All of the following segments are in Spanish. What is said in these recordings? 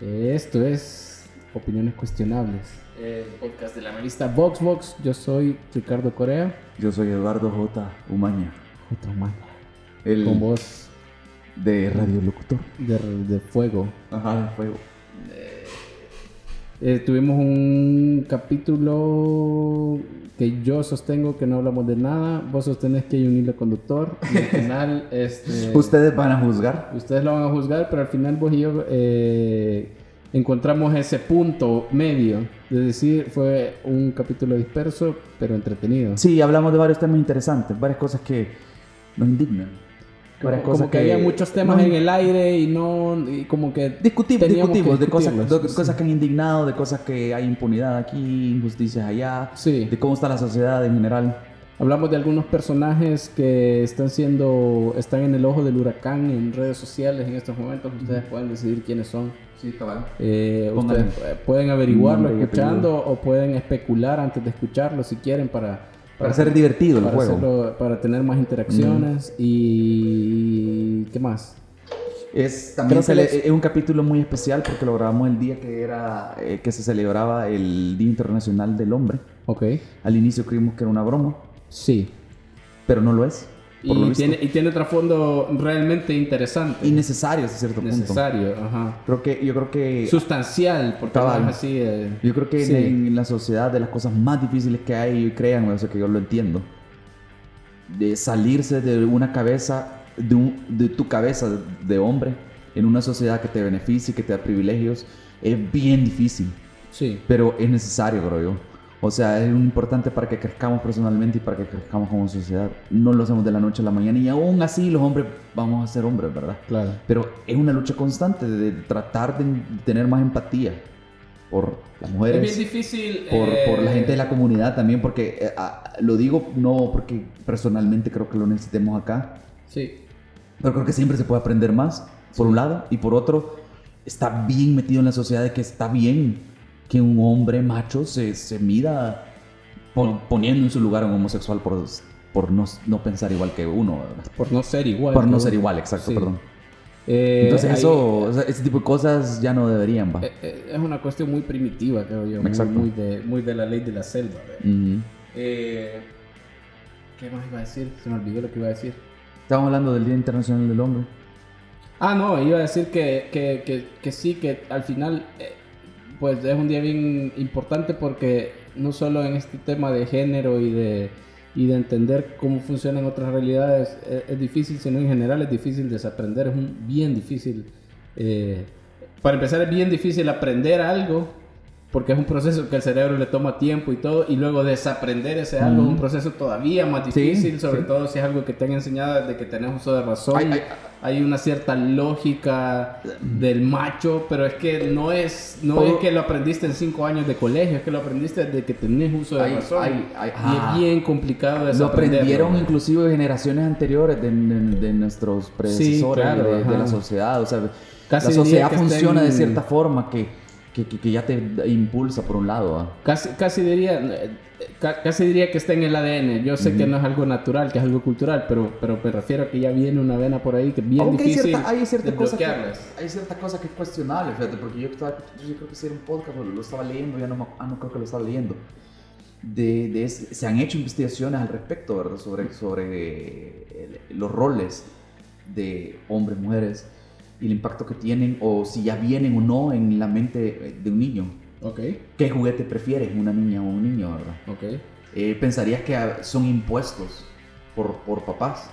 Esto es Opiniones Cuestionables, el podcast de la revista VoxVox. Yo soy Ricardo Corea. Yo soy Eduardo J. Umaña. Man. El Con voz de radiolocutor. de, de fuego. Ajá, de fuego. Eh, tuvimos un capítulo que yo sostengo que no hablamos de nada. Vos sostenés que hay un hilo conductor. Y al final, este, Ustedes van a juzgar. ustedes lo van a juzgar, pero al final vos y yo eh, encontramos ese punto medio. Es decir, fue un capítulo disperso, pero entretenido. Sí, hablamos de varios temas interesantes, varias cosas que nos indignan. Como, como cosas que, había muchos temas no- en el aire y no. Y como que. Discutimos, que discutimos de cosas, de sí. cosas que han indignado, de cosas que hay impunidad aquí, injusticias allá, Sí. de cómo está la sociedad en general. Hablamos de algunos personajes que están siendo, están en el ojo del huracán en redes sociales en estos momentos. Ustedes pueden decidir quiénes son. Sí, cabal. Eh, ustedes pueden averiguarlo escuchando o pueden especular antes de escucharlo si quieren para Para ser divertido el para, juego. hacerlo- para tener más interacciones y qué más. Es, también Creo se que le- los- es un capítulo muy especial porque lo grabamos el día que era eh, que se celebraba el Día Internacional del Hombre. Ok. Al inicio creímos que era una broma, Sí. pero no lo es. Y tiene, y tiene trasfondo realmente interesante. innecesario hasta cierto punto. necesario, ajá. Creo que yo creo que Sustancial, porque Cabal. no es así. eh, yo creo que Sí. en, en la sociedad de las cosas más difíciles que hay, créanme, o sea que yo lo entiendo. De salirse de una cabeza de, un- de tu cabeza de hombre en una sociedad que te beneficie, que te da privilegios, es bien difícil. Sí. pero es necesario, creo yo. O sea, es importante para que crezcamos personalmente y para que crezcamos como sociedad. No lo hacemos de la noche a la mañana y aún así los hombres vamos a ser hombres, ¿verdad? Claro. Pero es una lucha constante de, tratar de tener más empatía por las mujeres, Es bien difícil. por, eh, por la gente de la comunidad también, porque eh, ah, lo digo no porque personalmente creo que lo necesitemos acá, Sí. pero creo que siempre se puede aprender más, por un lado, y por otro, está bien metido en la sociedad de que está bien que un hombre macho se, se mida pon- poniendo en su lugar a un homosexual por, por no, no pensar igual que uno, ¿verdad? Por no ser igual. por no ser uno. igual, exacto, Sí. perdón. Eh, Entonces ahí- eso, o sea, ese tipo de cosas ya no deberían, va. eh, eh, es una cuestión muy primitiva, creo yo. Muy, Exacto. muy de, muy de la ley de la selva. ¿ve? Ujú. Eh, ¿Qué más iba a decir? Se me olvidó lo que iba a decir. Estamos hablando del Día Internacional del Hombre. Ah, no, iba a decir que, que, que, que sí, que al final eh, pues es un día bien importante porque no solo en este tema de género y de, y de entender cómo funcionan otras realidades eh, es, difícil, sino en general es difícil desaprender, es un, bien difícil. eh, para empezar es bien difícil aprender algo porque es un proceso que al cerebro le toma tiempo y todo, y luego desaprender ese algo es un proceso todavía más Sí, difícil, sobre sí. todo si es algo que te han enseñado desde que tenemos uso de razón Ay, ay, hay una cierta lógica del macho, pero es que no es no es que lo aprendiste en cinco años de colegio, es que lo aprendiste desde que tenés uso de Ay, razón. ay, ay, y ah. es bien complicado Lo desaprenderlo. aprendieron inclusive generaciones anteriores de, de- de nuestros predecesores claro, de, de la sociedad. O sea, Casi la sociedad funciona estén- de cierta forma que, que, que- que ya te impulsa por un lado. ¿ah? Casi, casi diría eh, ca- casi diría que está en el ADN. Yo sé que no es algo natural, que es algo cultural, pero pero me refiero a que ya viene una vena por ahí que es bien Aunque hay difícil cierta, hay cierta cosa que, hay cierta cosa que es cuestionable, fíjate, porque yo, estaba, yo creo que era un podcast, lo estaba leyendo, ya no, me- ah, no creo que lo estaba leyendo. De, de se han hecho investigaciones al respecto, ¿verdad? Sobre, sobre el- los roles de hombres, mujeres y el impacto que tienen, o si ya vienen o no en la mente de un niño. Ok, ¿Qué juguete prefieres, una niña o un niño, verdad? ok. eh, pensarías que ah, son impuestos por, por papás.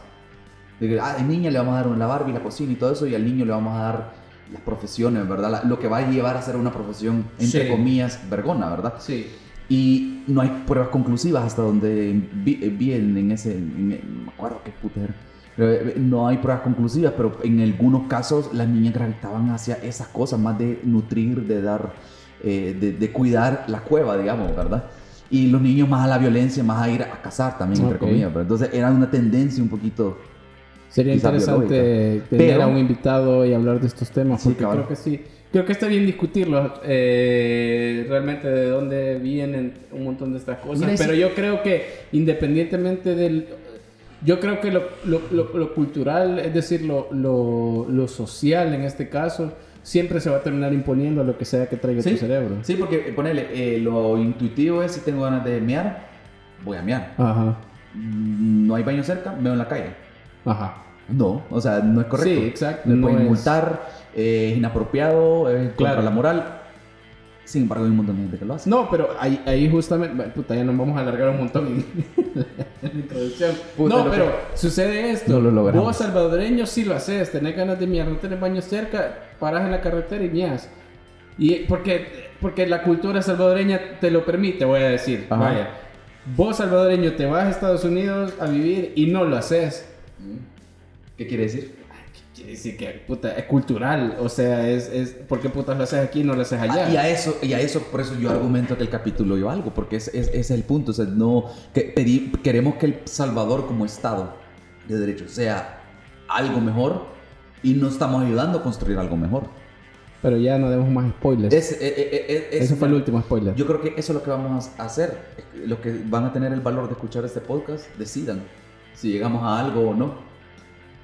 De que, ah, de niña le vamos a dar la Barbie, la cocina y todo eso, y al niño le vamos a dar las profesiones, ¿verdad? La- lo que va a llevar a ser una profesión, entre Sí. comillas, vergona, ¿verdad? Sí. Y no hay pruebas conclusivas hasta donde vi, vi en, en ese, en- me acuerdo qué puta era. Eh, No hay pruebas conclusivas, pero en algunos casos las niñas gravitaban hacia esas cosas, más de nutrir, de dar, eh, de, de cuidar la cueva, digamos, ¿verdad? Y los niños más a la violencia, más a ir a cazar también, entre comillas. Pero entonces era una tendencia un poquito... Sería interesante biológica. tener Pero- a un invitado y hablar de estos temas, Sí, cabal. creo que sí. Creo que está bien discutirlo, eh, realmente de dónde vienen un montón de estas cosas. Mira, Pero si- yo creo que independientemente del... Yo creo que lo, lo- lo- lo cultural, es decir, lo, lo- lo social en este caso, siempre se va a terminar imponiendo lo que sea que traiga Sí. tu cerebro. Sí, porque ponele, eh, lo intuitivo es si tengo ganas de mear, voy a mear. Ajá, Mm, No hay baño cerca, meo en la calle. ajá. No, o sea, no es correcto. Sí, exacto, Me no pueden es- multar, eh, es inapropiado, es contra Claro. la moral. Sin embargo, hay un montón de gente que lo hace. No, pero ahí, ahí justamente, puta, ya nos vamos a alargar un montón en, la introducción. Puta, no, pero que- sucede esto. No lo logramos. Vos salvadoreño sí lo haces, tenés ganas de miar, no tenés baño cerca, parás en la carretera y mias. Y porque, porque la cultura salvadoreña te lo permite, voy a decir. Ajá. Vaya, vos salvadoreño te vas a Estados Unidos a vivir y no lo haces. ¿Qué quiere decir? Quiere decir que, puta, es cultural. O sea, es, es ¿por qué putas lo haces aquí y no lo haces allá? Ah, y a eso, y a eso, por eso yo argumento que el capítulo yo algo, porque es, es, ese es el punto. O sea, no, que pedi- queremos que El Salvador como Estado de Derecho sea algo mejor y no estamos ayudando a construir algo mejor. Pero ya no demos más spoilers. Es- eh, eh, eh, es- Ese fue el último spoiler. Yo creo que eso es lo que vamos a hacer. Los que van a tener el valor de escuchar este podcast, decidan si llegamos a algo o no.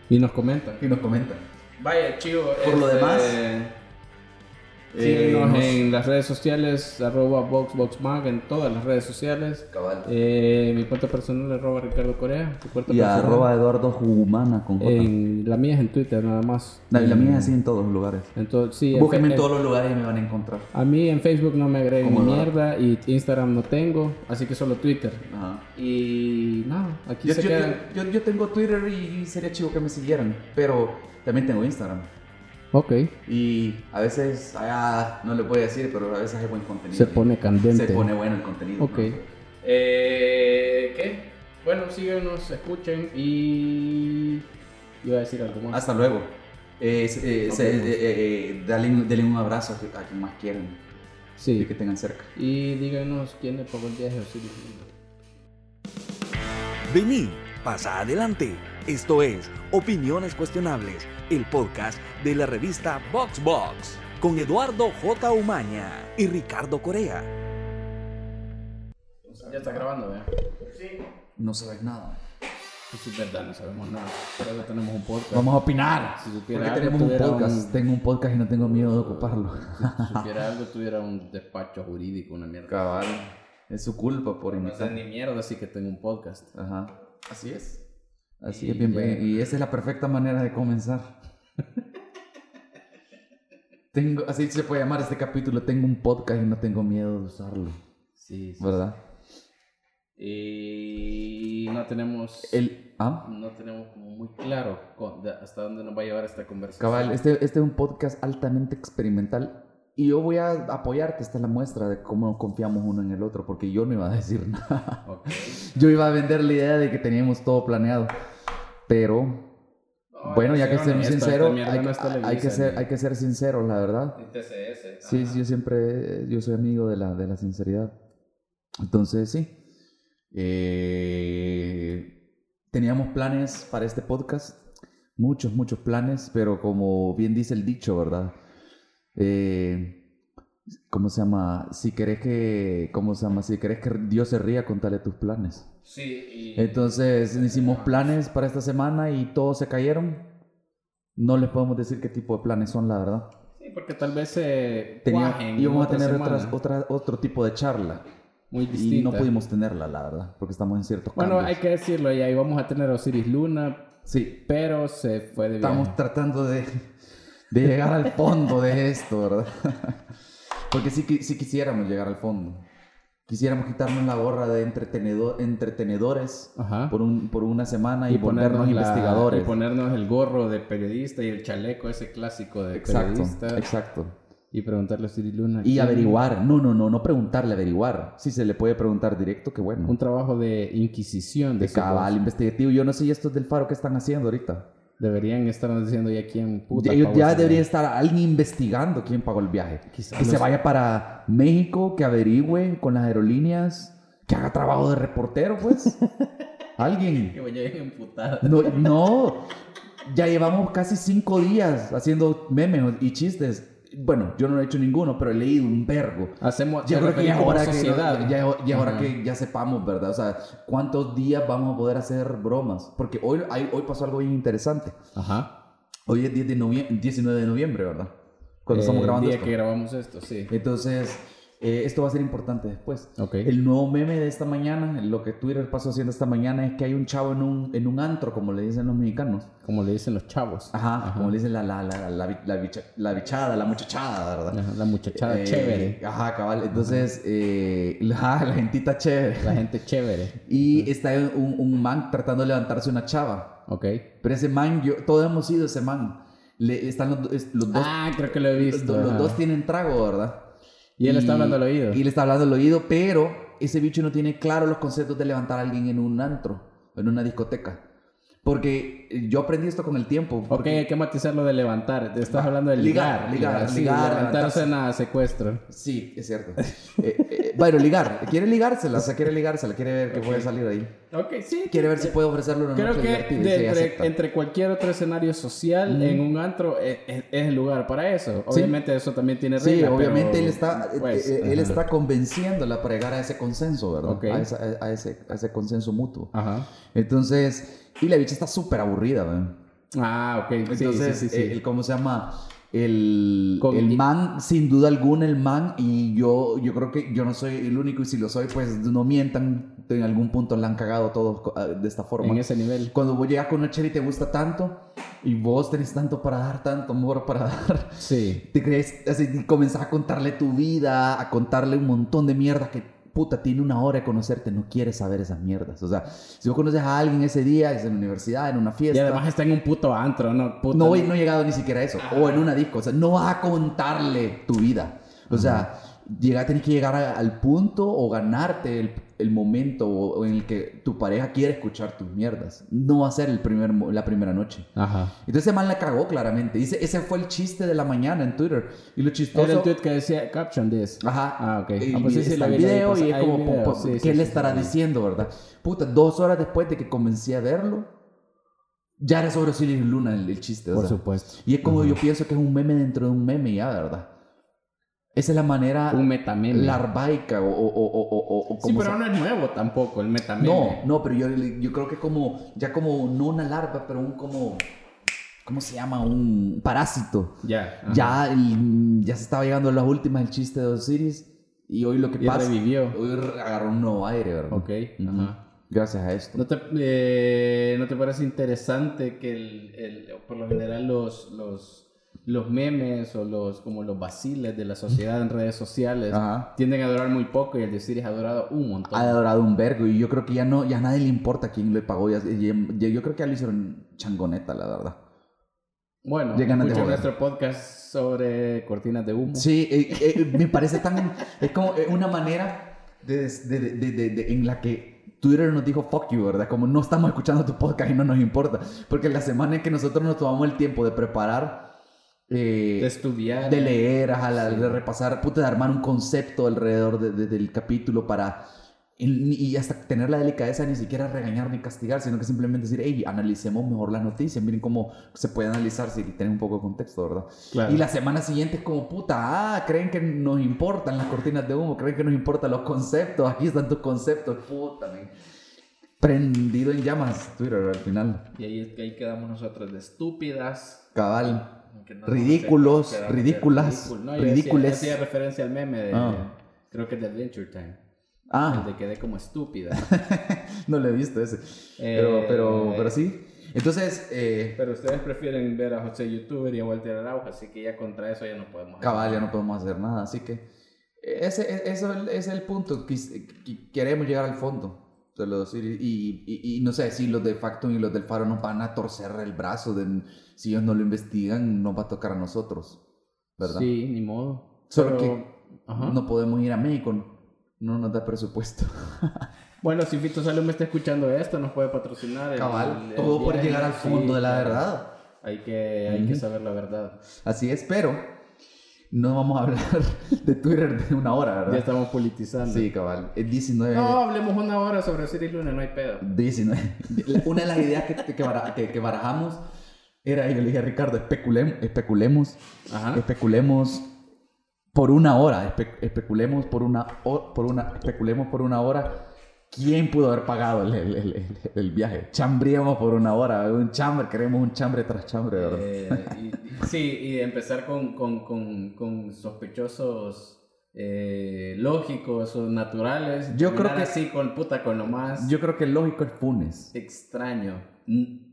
Y nos comentan. Y nos comentan. Vaya, chivo. Por lo demás, síguenos eh, en las redes sociales, arroba VoxVoxMag, en todas las redes sociales. Cabal. Eh, mi cuenta personal, arroba Ricardo Corea. Tu cuenta Y personal. arroba Eduardo Humana con J. En, la mía es en Twitter, nada más. la, la mía En- es así en todos los lugares. Entonces, sí, en Búsquenme fe- en todos los lugares y me van a encontrar. A mí en Facebook no me agreguen ni mierda y Instagram no tengo, así que solo Twitter. Ajá. Y nada, aquí Yo, se yo- quedan. yo- yo- yo tengo Twitter y sería chivo que me siguieran, pero también tengo Instagram. Ok, Y a veces, ah, no le puedo decir, pero a veces hay buen contenido. se pone candente. Se pone bueno el contenido. Ok. Eh, ¿Qué? Bueno, síguenos, escuchen y. Iba a decir algo más. Hasta luego. Eh, se- eh, eh, eh, dale, denle un abrazo a quien- más quieran y Sí. que tengan cerca. Y díganos quién le pagó el viaje. Vení, pasa adelante. Esto es Opiniones Cuestionables, el podcast de la revista VoxBox, con Eduardo J. Umaña y Ricardo Corea. Ya está grabando, ¿verdad? No sabes nada. Es verdad, no sabemos nada. Pero tenemos un podcast. Vamos a opinar. Si supiera Porque algo, tenemos un podcast. un- Tengo un podcast y no tengo miedo de ocuparlo. Si supiera algo, tuviera un despacho jurídico, una mierda. Cabal. Es su culpa por No sé ni mierda, así que tengo un podcast. Ajá. Así es. Así Y es, bien, bien. Y esa es la perfecta manera de comenzar. Tengo, así se puede llamar este capítulo. Tengo un podcast y no tengo miedo de usarlo. Sí, sí. ¿Verdad? Y no tenemos. El. ¿Ah? No tenemos como muy claro con- de- hasta dónde nos va a llevar esta conversación. Cabal, este, este es un podcast altamente experimental. Y yo voy a apoyarte. Esta es la muestra de cómo confiamos uno en el otro. Porque yo no iba a decir nada. Ok. Yo iba a vender la idea de que teníamos todo planeado. Pero. No, Bueno, ya que ser sincero, hay, no hay que ser, hay que ser sincero, la verdad. TCS. Sí, sí, yo siempre, yo soy amigo de la, de la sinceridad. Entonces, sí. Eh, teníamos planes para este podcast, muchos, muchos planes, pero como bien dice el dicho, ¿verdad? Eh, ¿Cómo se llama? Si querés que, ¿cómo se llama? Si querés que Dios se ría, contale tus planes. Sí, y. Entonces hicimos planes para esta semana y todos se cayeron. No les podemos decir qué tipo de planes son, la verdad. Sí, porque tal vez se. Tenía, íbamos a tener otras, otra, otro tipo de charla Muy y distinta. no pudimos tenerla, la verdad, porque estamos en ciertos Bueno, hay cambios. que decirlo ya. Íbamos a tener a Osiris Luna, Sí, pero se fue de viaje. estamos tratando de, de llegar al fondo de esto, ¿verdad? porque sí, sí quisiéramos llegar al fondo. Quisiéramos quitarnos la gorra de entretenedor, entretenedores Ajá. por, un, por una semana y, volvernos ponernos la- investigadores. y ponernos el gorro de periodista y el chaleco ese clásico de Exacto, periodista. exacto. Y preguntarle a Osiris Luna. Y ¿quién- averiguar. No, no, no, no preguntarle, averiguar. Si se le puede preguntar directo, qué bueno. Un trabajo de inquisición. de De cabal investigativo. Yo no sé, ¿y estos del faro qué están haciendo ahorita? Deberían estarnos diciendo ya quién puta. Ya, ya debería estar alguien investigando quién pagó el viaje. Quizá que se vaya para México, que averigüe con las aerolíneas, que haga trabajo de reportero, pues. alguien. Que. No, no, ya llevamos casi cinco días haciendo memes y chistes. Bueno, yo no he hecho ninguno, pero he leído un vergo. Hacemos. Yo creo que ya es hora que, sociedad. ya, ya es hora que ya sepamos, ¿verdad? O sea, ¿cuántos días vamos a poder hacer bromas? Porque hoy, hay- hoy pasó algo bien interesante. Ajá. Hoy es 10 de novie- 19 de noviembre, ¿verdad? cuando estamos El grabando día esto. que grabamos esto, sí. Entonces, eh, esto va a ser importante después. Ok. El nuevo meme de esta mañana, lo que Twitter pasó haciendo esta mañana es que hay un chavo en un, en un antro, como le dicen los mexicanos. Como le dicen los chavos. Ajá, como le dicen la, la, la, la, bi- la bicha- la bichada, la muchachada, ¿verdad? Ajá, La muchachada Eh, chévere. Ajá, cabal. Entonces, eh, la, la gentita chévere. La gente chévere. Y está un, un man tratando de levantarse una chava. Ok. Pero ese man, yo, todos hemos sido ese man. Le, están los, los dos. Ah, creo que lo he los, visto. los ajá. dos tienen trago, ¿verdad? Y él está hablando al oído. Y le está hablando al oído, pero ese bicho no tiene claro los conceptos de levantar a alguien en un antro, en una discoteca. Porque yo aprendí esto con el tiempo. Ok, porque- hay que matizar lo de levantar. Te estás hablando de ligar. Ligar, ligar, Sí, ligar, Levantarse en secuestro. Sí, es cierto. Eh, eh, bueno, ligar. Quiere ligársela, o sea, quiere ligársela, quiere ver qué puede salir ahí. Ok, sí. Quiere ver si puede ofrecerle una Creo noche que de entre, cualquier otro escenario social, en un antro, es, es- es el lugar para eso. Sí. Obviamente eso también tiene Sí, reglas, obviamente pero, él está, pues, eh, él ajá. está convenciéndola para llegar a ese consenso, ¿verdad? Ok. A, esa- a ese, a ese consenso mutuo. Ajá. Entonces, y la bicha está súper aburrida, ¿verdad? Ah, ok. Sí, Entonces, sí, sí, sí. eh, el- ¿cómo se llama? El, el man, sin duda alguna, el man, y yo, yo creo que yo no soy el único, y si lo soy, pues no mientan, en algún punto la han cagado todos ah, de esta forma. en ese nivel. Cuando vos llegas con una chela y te gusta tanto, y vos tenés tanto para dar, tanto amor para dar, Sí. te crees, así, y comenzás a contarle tu vida, a contarle un montón de mierdas que, puta, tiene una hora de conocerte, no quieres saber esas mierdas. O sea, si vos conoces a alguien ese día, es en la universidad, en una Y fiesta. además está en un puto antro, ¿no? Puta, No, voy- no he llegado ni siquiera a eso. O en una disco. O sea, no vas a contarle tu vida. O sea, llega, tienes que llegar a- al punto o ganarte el, el momento o- o en el que tu pareja quiere escuchar tus mierdas. No va a ser el primer, la primera noche. Ajá. Entonces ese man la cagó claramente. Dice, ese fue el chiste de la mañana en Twitter. Y lo chistoso... Era el tweet que decía caption this. Ajá. Ah, ok. Y Ah, pues sí, sí, está la el video pues, y es como, video, sí, ¿qué sí, le estará diciendo, verdad? Puta, dos horas después de que comencé a verlo, ya era sobre Osiris Luna el, el chiste. o Por sea. supuesto. Y es como yo pienso que es un meme dentro de un meme ya, ¿verdad? Esa es la manera Un metameme. larvaica o, o, o, o, Sí, pero se- no es nuevo tampoco el metameme. No, no, pero yo, yo creo que como, ya como, no una larva, pero un como, ¿cómo se llama? Un parásito. Ya. ajá. Ya, el- ya se estaba llegando a las últimas el chiste de Osiris y hoy lo que Y pasa, revivió. hoy agarró un nuevo aire, ¿verdad? Ok. Ajá. Gracias a esto. ¿No te, eh, ¿No te parece interesante que el, el- por lo general los, los, los memes o los, como los vaciles de la sociedad en redes sociales Ajá. tienden a durar muy poco y el decir es ha durado un montón? Ha adorado un vergo y yo creo que ya no, ya a nadie le importa quién le pagó. Ya, ya- ya- yo creo que ya lo hicieron changoneta, la verdad. Bueno, escucha nuestro podcast sobre cortinas de humo. Sí, eh, eh, me parece tan... Es como eh, una manera de, de- de- de- de- en la que Twitter nos dijo fuck you, ¿verdad? Como no estamos escuchando tu podcast y no nos importa. Porque la semana en que nosotros nos tomamos el tiempo de preparar... eh, De estudiar. de leer, ajá, la- de repasar, puta, de armar un concepto alrededor de- de- del capítulo para... Y hasta tener la delicadeza de ni siquiera regañar ni castigar, sino que simplemente decir, hey, analicemos mejor la noticia, miren cómo se puede analizar si tienen un poco de contexto, ¿verdad? Claro. Y la semana siguiente es como, puta, ah, creen que nos importan las cortinas de humo, creen que nos importan los conceptos, aquí están tus conceptos, puta, men. Prendido en llamas Twitter al final. Y ahí, ahí quedamos nosotros de estúpidas. Cabal. Que no- Ridículos, quedamos de ridículas, ridículo. No, ridícules. Hacía, hacía referencia al meme de. Ah. Creo que de Adventure Time. Ah, El de quedé como estúpida. no lo he visto ese. Pero, Eh, pero, pero sí. Entonces, eh, Pero ustedes prefieren ver a José Youtuber y a Walter Araujo, así que ya contra eso ya no podemos. hacer cabal, ya nada. no podemos hacer nada. Así que ese, e- eso es el punto. que, que queremos llegar al fondo. Los- y, y, y- y no sé si los de Factum y los del Faro nos van a torcer el brazo. De, si ellos no lo investigan, nos va a tocar a nosotros. ¿Verdad? Sí, ni modo. Solo Pero- que Ajá. no podemos ir a México. No nos da presupuesto. Bueno, si Fito Salud me está escuchando esto, nos puede patrocinar. el- Cabal, el todo por llegar al Sí, fondo de la verdad. Hay que, hay que Ujú. saber la verdad. Así es, pero no vamos a hablar de Twitter de una hora, Ya ¿verdad? estamos politizando. Sí, cabal. Es 19. No, hablemos una hora sobre Osiris Luna, no hay pedo. 19. Una de las ideas que, que, que- que barajamos era, yo le dije a Ricardo, especulem- especulemos, Ajá. especulemos por una hora, espe- especulemos por una, por una, especulemos por una hora ¿Quién pudo haber pagado el, el- el- el- viaje? Chambríamos por una hora, un chambre, queremos un chambre tras chambre, ¿verdad? Eh, y- sí, y empezar con, con, con, con sospechosos eh, lógicos o naturales. Yo creo que- así con puta, con lo más Yo creo que el lógico es Funes. extraño. Mm.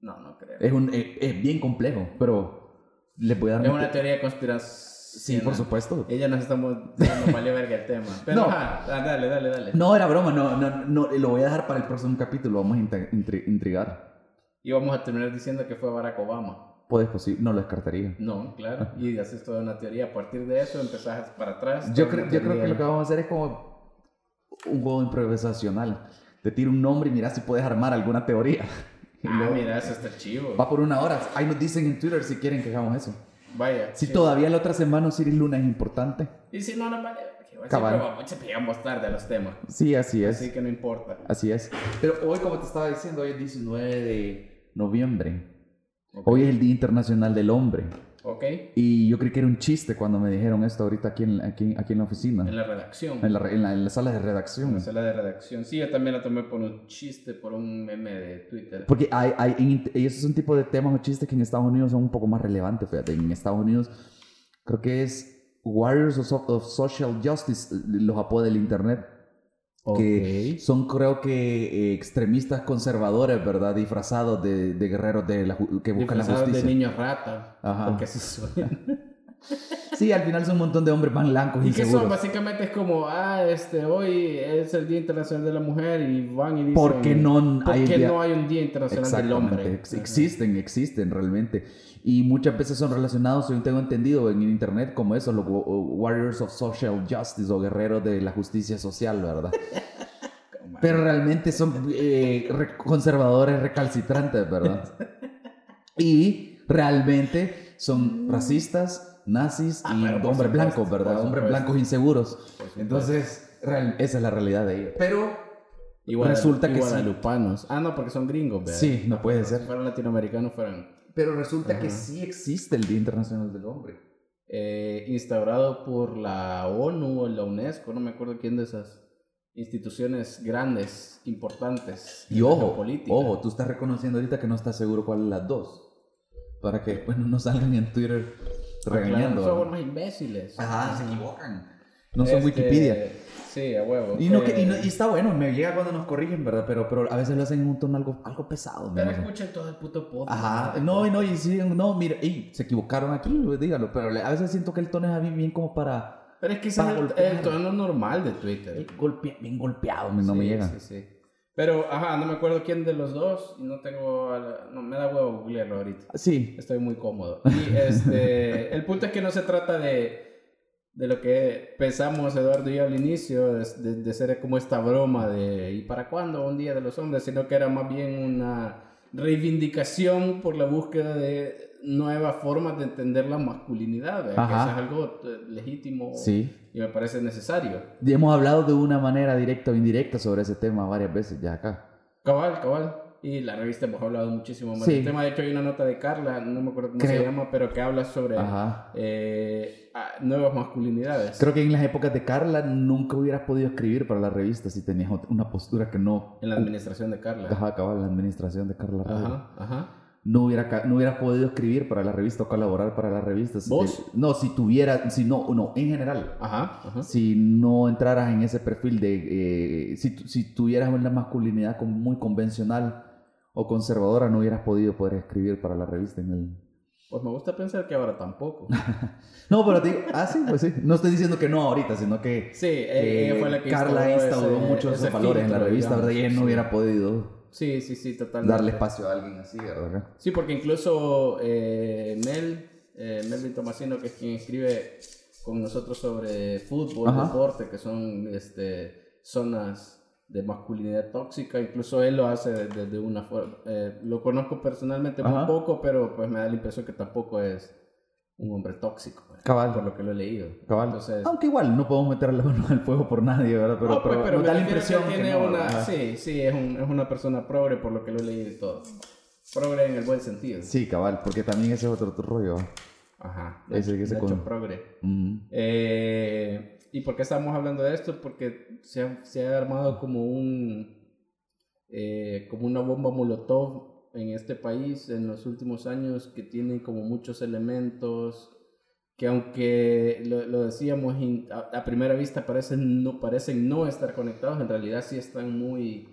No, no creo. Es, un, es, es bien complejo, pero le voy a dar... Es una teoría de conspiración. Sí, por supuesto. Ella nos estamos dando valió verga el tema. Pero No. ajá, ah, dale, dale, dale. No, era broma, no, no, no, lo voy a dejar para el próximo capítulo, vamos a intri- intri- intrigar. Y vamos a terminar diciendo que fue Barack Obama. Puede posible, no lo descartaría. No, claro. Y haces toda una teoría. A partir de eso empezás para atrás. Yo, creo, yo creo que lo que vamos a hacer es como un juego improvisacional. Te tiro un nombre y mira si puedes armar alguna teoría. Ah, luego mira, eso está chivo. Va por una hora. Ahí nos dicen en Twitter si quieren que hagamos eso. Vaya. Si sí. todavía la otra semana Osiris Luna es importante. Y si no, no vale. Cabal. Siempre llegamos tarde a los temas. Sí, así es. Así que no importa. Así es. Pero hoy, como te estaba diciendo, hoy es 19 de noviembre. Ok. Hoy es el Día Internacional del Hombre. Ok. Y yo creí que era un chiste cuando me dijeron esto ahorita aquí en, aquí, aquí en la oficina. En la redacción. En la, en la- en la sala de En redacción. la sala de redacción. Sí, yo también la tomé por un chiste, por un meme de Twitter. Porque hay, hay, en- esos son tipo de temas o chistes que en Estados Unidos son un poco más relevantes, fíjate. En Estados Unidos creo que es Warriors of, of Social Justice, los apodos del Internet, que son creo que eh, extremistas conservadores, ¿verdad? Disfrazados de, de guerreros de la que buscan la Disfrazados de justicia. niños rata. Ajá. Porque así son. Sí, al final son un montón de hombres más blancos ¿Y qué son? inseguros. Básicamente es como, ah, este, hoy es el Día Internacional de la Mujer y van y dicen... ¿Por qué no ¿por hay qué día- no hay un Día Internacional del Hombre? Ex- existen, existen realmente. Y muchas veces son relacionados, según tengo entendido en internet, como eso, los wa- Warriors of Social Justice o guerreros de la justicia social, ¿verdad? Pero realmente son eh, re- conservadores recalcitrantes, ¿verdad? Y realmente son racistas, nazis Ah, y hombres blancos, ¿verdad? Hombres blancos inseguros. Entonces, real- esa es la realidad de ellos. Pero resulta que sí. guadalupanos. Ah, no, porque son gringos, ¿verdad? Sí, no puede Si ser. fueran latinoamericanos, fueran Pero resulta que sí existe el Día Internacional del Hombre. eh, instaurado por la ONU o la UNESCO, no me acuerdo quién de esas instituciones grandes, importantes. Y ojo, ojo, tú estás reconociendo ahorita que no estás seguro cuál es las dos. Para que bueno, no salgan en Twitter Claro, regañando. son ¿verdad? unos imbéciles. Ajá, se equivocan. No son Este, Wikipedia. Sí, a huevo. Y, no, que- y, Eh, no- y está bueno, me llega cuando nos corrigen, ¿verdad? Pero, pero a veces lo hacen en un tono algo, algo pesado. Pero ¿no? escuchen todo el puto podcast. Ajá, no, y no, y sí, no, mira, ey, se equivocaron aquí, dígalo, pero a veces siento que el tono es bien, bien como para Pero es que ese es el, el tono normal de Twitter. golpe- bien golpeado, no me Sí, llega. Sí, sí. Pero, ajá, no me acuerdo quién de los dos. No tengo. la- No, me da huevo googlearlo ahorita. Sí, Estoy muy cómodo. Y este. el punto es que no se trata de. De lo que pensamos Eduardo y yo al inicio, de, de- de ser como esta broma de ¿y para cuándo un día de los hombres? Sino que era más bien una reivindicación por la búsqueda de nuevas formas de entender la masculinidad, eso es algo eh, legítimo sí. y me parece necesario. Y hemos hablado de una manera directa o indirecta sobre ese tema varias veces ya acá. Cabal, cabal. Y la revista hemos hablado muchísimo más Sí. del tema. De hecho, hay una nota de Carla, no me acuerdo cómo Creo- se llama, pero que habla sobre eh, nuevas masculinidades. Creo que en las épocas de Carla nunca hubieras podido escribir para la revista si tenías una postura que no... En la administración de Carla. Ajá, cabal, la administración de Carla. Ajá, ajá. No, hubiera, no hubieras podido escribir para la revista o colaborar para la revista. si ¿Vos? te- no, si tuviera... Si no, no, en general. Ajá, ajá. Si no entraras en ese perfil de... eh, si, si tuvieras una masculinidad muy convencional o conservadora, no hubieras podido poder escribir para la revista en el... Pues me gusta pensar que ahora tampoco. No, pero te digo, ah, sí, pues sí. No estoy diciendo que no ahorita, sino que Sí, eh, eh, fue la que Carla instauró muchos esos valores en la revista, digamos. ¿verdad? Y ella no Sí. hubiera podido Sí, sí, sí, totalmente. darle espacio a alguien así, ¿verdad? Sí, porque incluso eh, Mel, Melvin Tomasino, que es quien escribe con nosotros sobre fútbol, Ajá. deporte, que son este, zonas de masculinidad tóxica, incluso él lo hace desde de, una forma, eh, lo conozco personalmente muy Ajá. poco, pero pues me da la impresión que tampoco es un hombre tóxico, ¿verdad? Cabal. por lo que lo he leído. Cabal. Entonces, Aunque igual no podemos meter la mano al fuego por nadie, ¿verdad? Pero, no, pues, pero, me da la impresión que que tiene no, una, sí, sí, es, un- es una persona progre por lo que lo he leído y todo. Progre en el buen sentido. Sí, cabal, porque también ese es otro, otro rollo. Ajá. Ese- de ese hecho, con- progre. Ujú. Eh, ¿Y por qué estamos hablando de esto? Porque se ha, se ha armado como un... eh, como una bomba molotov en este país en los últimos años que tiene como muchos elementos que aunque lo, lo decíamos in- a, a primera vista parecen no, parecen no estar conectados, en realidad sí están muy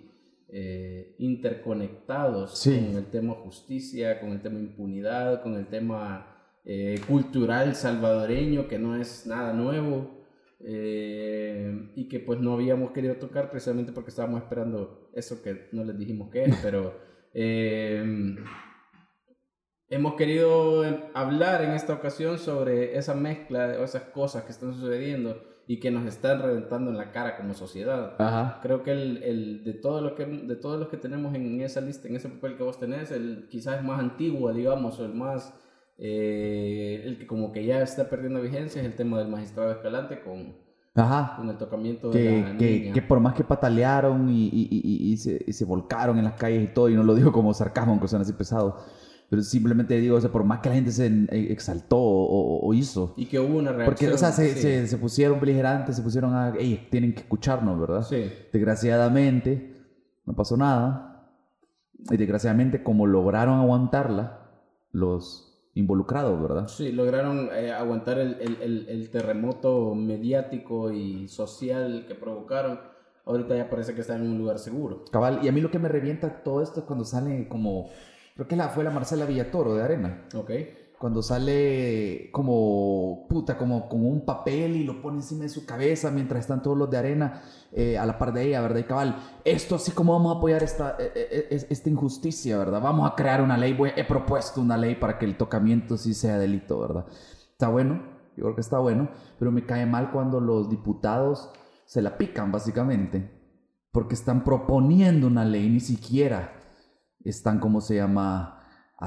eh, interconectados Sí. con el tema justicia, con el tema impunidad, con el tema eh, cultural salvadoreño, que no es nada nuevo. Eh, y que pues no habíamos querido tocar precisamente porque estábamos esperando eso que no les dijimos que es, pero eh, hemos querido hablar en esta ocasión sobre esa mezcla de esas cosas que están sucediendo y que nos están reventando en la cara como sociedad. Ajá. Creo que el, el de todo lo que de todos los que tenemos en esa lista, en ese papel que vos tenés, el quizás es más antiguo, digamos, o el más eh, el que como que ya está perdiendo vigencia es el tema del magistrado Escalante con, Ajá. con el tocamiento de la Que, que, niña. que por más que patalearon y, y, y- y- se, se volcaron en las calles y todo, y no lo digo como sarcasmo, aunque suena así pesado, pero simplemente digo, o sea, por más que la gente se eh, exaltó o, o- o hizo, y que hubo una reacción. porque, o sea, se, sí. se, se pusieron beligerantes, se pusieron a, ey, tienen que escucharnos, ¿verdad? Sí. Desgraciadamente, no pasó nada. Y desgraciadamente, como lograron aguantarla, los involucrados, ¿verdad? Sí, lograron eh, aguantar el, el- el- el terremoto mediático y social que provocaron. Ahorita ya parece que están en un lugar seguro. Cabal, y a mí lo que me revienta todo esto es cuando sale como, creo que la, fue la Marcela Villatoro de Arena, ¿Ok? Cuando sale como, puta, como con un papel y lo pone encima de su cabeza mientras están todos los de Arena eh, a la par de ella, ¿verdad? Y cabal, esto así como vamos a apoyar esta, eh, eh, esta injusticia, ¿verdad? Vamos a crear una ley, he propuesto una ley para que el tocamiento sí sea delito, ¿verdad? Está bueno, yo creo que está bueno, pero me cae mal cuando los diputados se la pican, básicamente, porque están proponiendo una ley, ni siquiera están, ¿cómo se llama?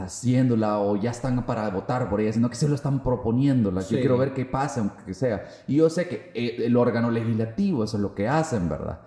Haciéndola o ya están para votar por ella, sino que se lo están proponiéndola. Yo Sí. quiero ver qué pasa, aunque sea. Y yo sé que eh, el órgano legislativo, eso es lo que hacen, ¿verdad?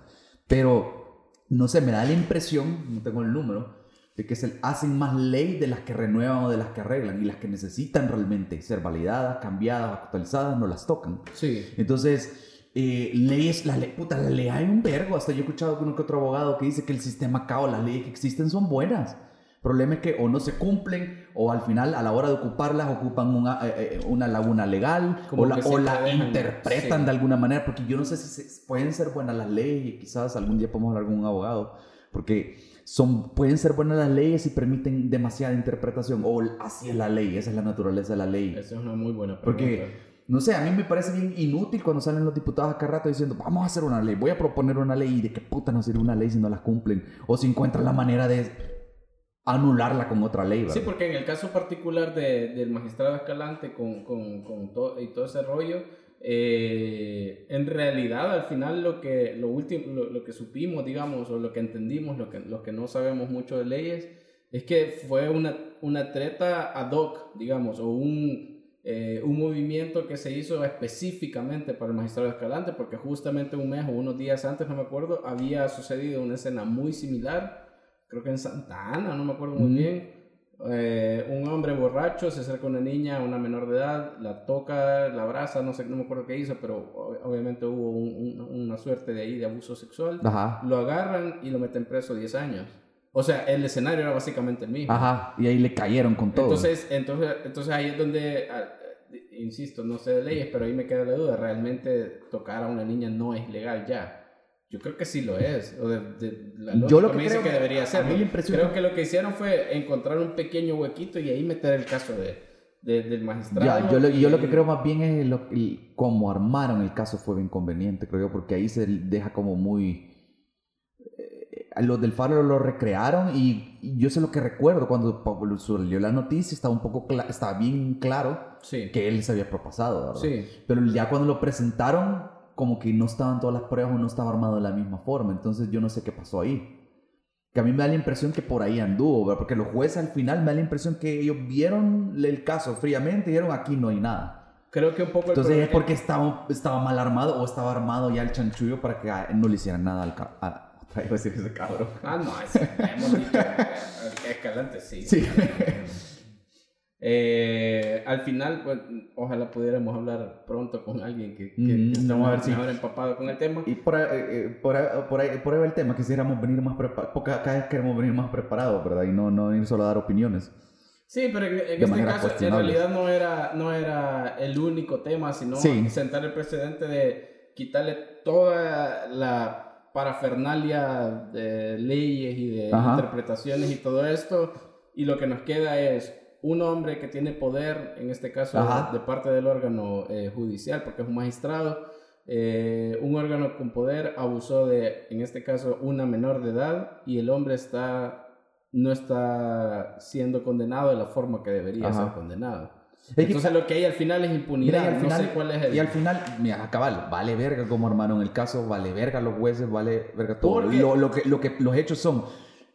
Pero, no sé, me da la impresión, no tengo el número, de que se hacen más ley de las que renuevan o de las que arreglan y las que necesitan realmente ser validadas, cambiadas, actualizadas, no las tocan. Sí. Entonces, eh, leyes, la ley, puta, la ley hay un vergo. Hasta yo he escuchado con que otro abogado que dice que el sistema acá o las leyes que existen son buenas. Problema es que o no se cumplen o al final a la hora de ocuparlas ocupan una, eh, eh, una laguna legal Como o la, o la dejan- interpretan sí. de alguna manera. Porque yo no sé si se- pueden ser buenas las leyes y quizás algún día podemos hablar con un abogado. Porque son, pueden ser buenas las leyes y permiten demasiada interpretación. O así es la ley, esa es la naturaleza de la ley. Esa es una muy buena pregunta. Porque, no sé, a mí me parece bien inútil cuando salen los diputados acá rato diciendo, vamos a hacer una ley, voy a proponer una ley, y de qué puta no sirve una ley si no la cumplen, o si encuentran la manera de anularla con otra ley, ¿verdad? Sí, porque en el caso particular de- del magistrado Escalante con, con, con todo, y todo ese rollo, eh, en realidad al final lo que, lo, último, lo, lo que supimos, digamos, o lo que entendimos, lo que, los que no sabemos mucho de leyes, es que fue una, una treta ad hoc, digamos, o un, eh, un movimiento que se hizo específicamente para el magistrado Escalante, porque justamente un mes o unos días antes, no me acuerdo, había sucedido una escena muy similar, creo que en Santa Ana, no me acuerdo muy Ujú. bien. Eh, un hombre borracho se acerca a una niña, una menor de edad, la toca, la abraza, no sé, no me acuerdo qué hizo, pero ob- obviamente hubo un- un- una suerte de ahí de abuso sexual. Ajá, Lo agarran y lo meten preso 10 años. O sea, el escenario era básicamente el mismo. ajá, y ahí le cayeron con todo. Entonces, entonces, entonces ahí es donde, ah, insisto, no sé de leyes, pero ahí me queda la duda. Realmente tocar a una niña no es legal ya. Yo creo que sí lo es. O de, de- la Yo lo que me dice creo- que debería a ser. Creo que- lo que hicieron fue encontrar un pequeño huequito y ahí meter el caso de, de- del magistrado. Ya, yo, lo, yo lo que creo más bien es lo, el- cómo armaron el caso fue bien conveniente, creo yo, porque ahí se deja como muy... eh, los del Faro lo recrearon y, y yo sé lo que recuerdo cuando Pablo salió la noticia, estaba un poco estaba bien claro Sí. que él se había propasado, ¿verdad? Sí. Pero ya cuando lo presentaron, como que no estaban todas las pruebas o no estaba armado de la misma forma. Entonces yo no sé qué pasó ahí. Que a mí me da la impresión que por ahí anduvo, ¿verdad? Porque los jueces al final me da la impresión que ellos vieron el caso fríamente y dijeron aquí no hay nada. Creo que un poco Entonces es porque estaba, estaba mal armado o estaba armado ya el chanchullo para que ah, no le hicieran nada al... ca- a- otra vez iba a decir ese cabrón. Ah, no, es, hemos dicho, Escalante sí. Sí. Eh, al final, pues, ojalá pudiéramos hablar pronto con alguien que, que, Mm, que esté vamos a ver si- empapado con el tema. Y por, ahí- eh, por, ahí, por, ahí, por ahí va el tema, quisiéramos venir más preparados, porque cada vez queremos venir más preparados, ¿verdad? Y no, no ir solo a dar opiniones. Sí, pero en, en este caso, en realidad no era, no era el único tema, sino Sí. sentar el precedente de quitarle toda la parafernalia de leyes y de Ajá. interpretaciones y todo esto, y lo que nos queda es un hombre que tiene poder, en este caso Ajá. de parte del órgano eh, judicial, porque es un magistrado, eh, un órgano con poder abusó de, en este caso, una menor de edad y el hombre está no está siendo condenado de la forma que debería Ajá. ser condenado. Entonces lo que hay al final es impunidad. Mira, y al no final, sé cuál es el... y al final, mira, cabal, vale verga cómo armaron el caso, vale verga los jueces, vale verga todo. Lo, lo que, lo que los hechos son,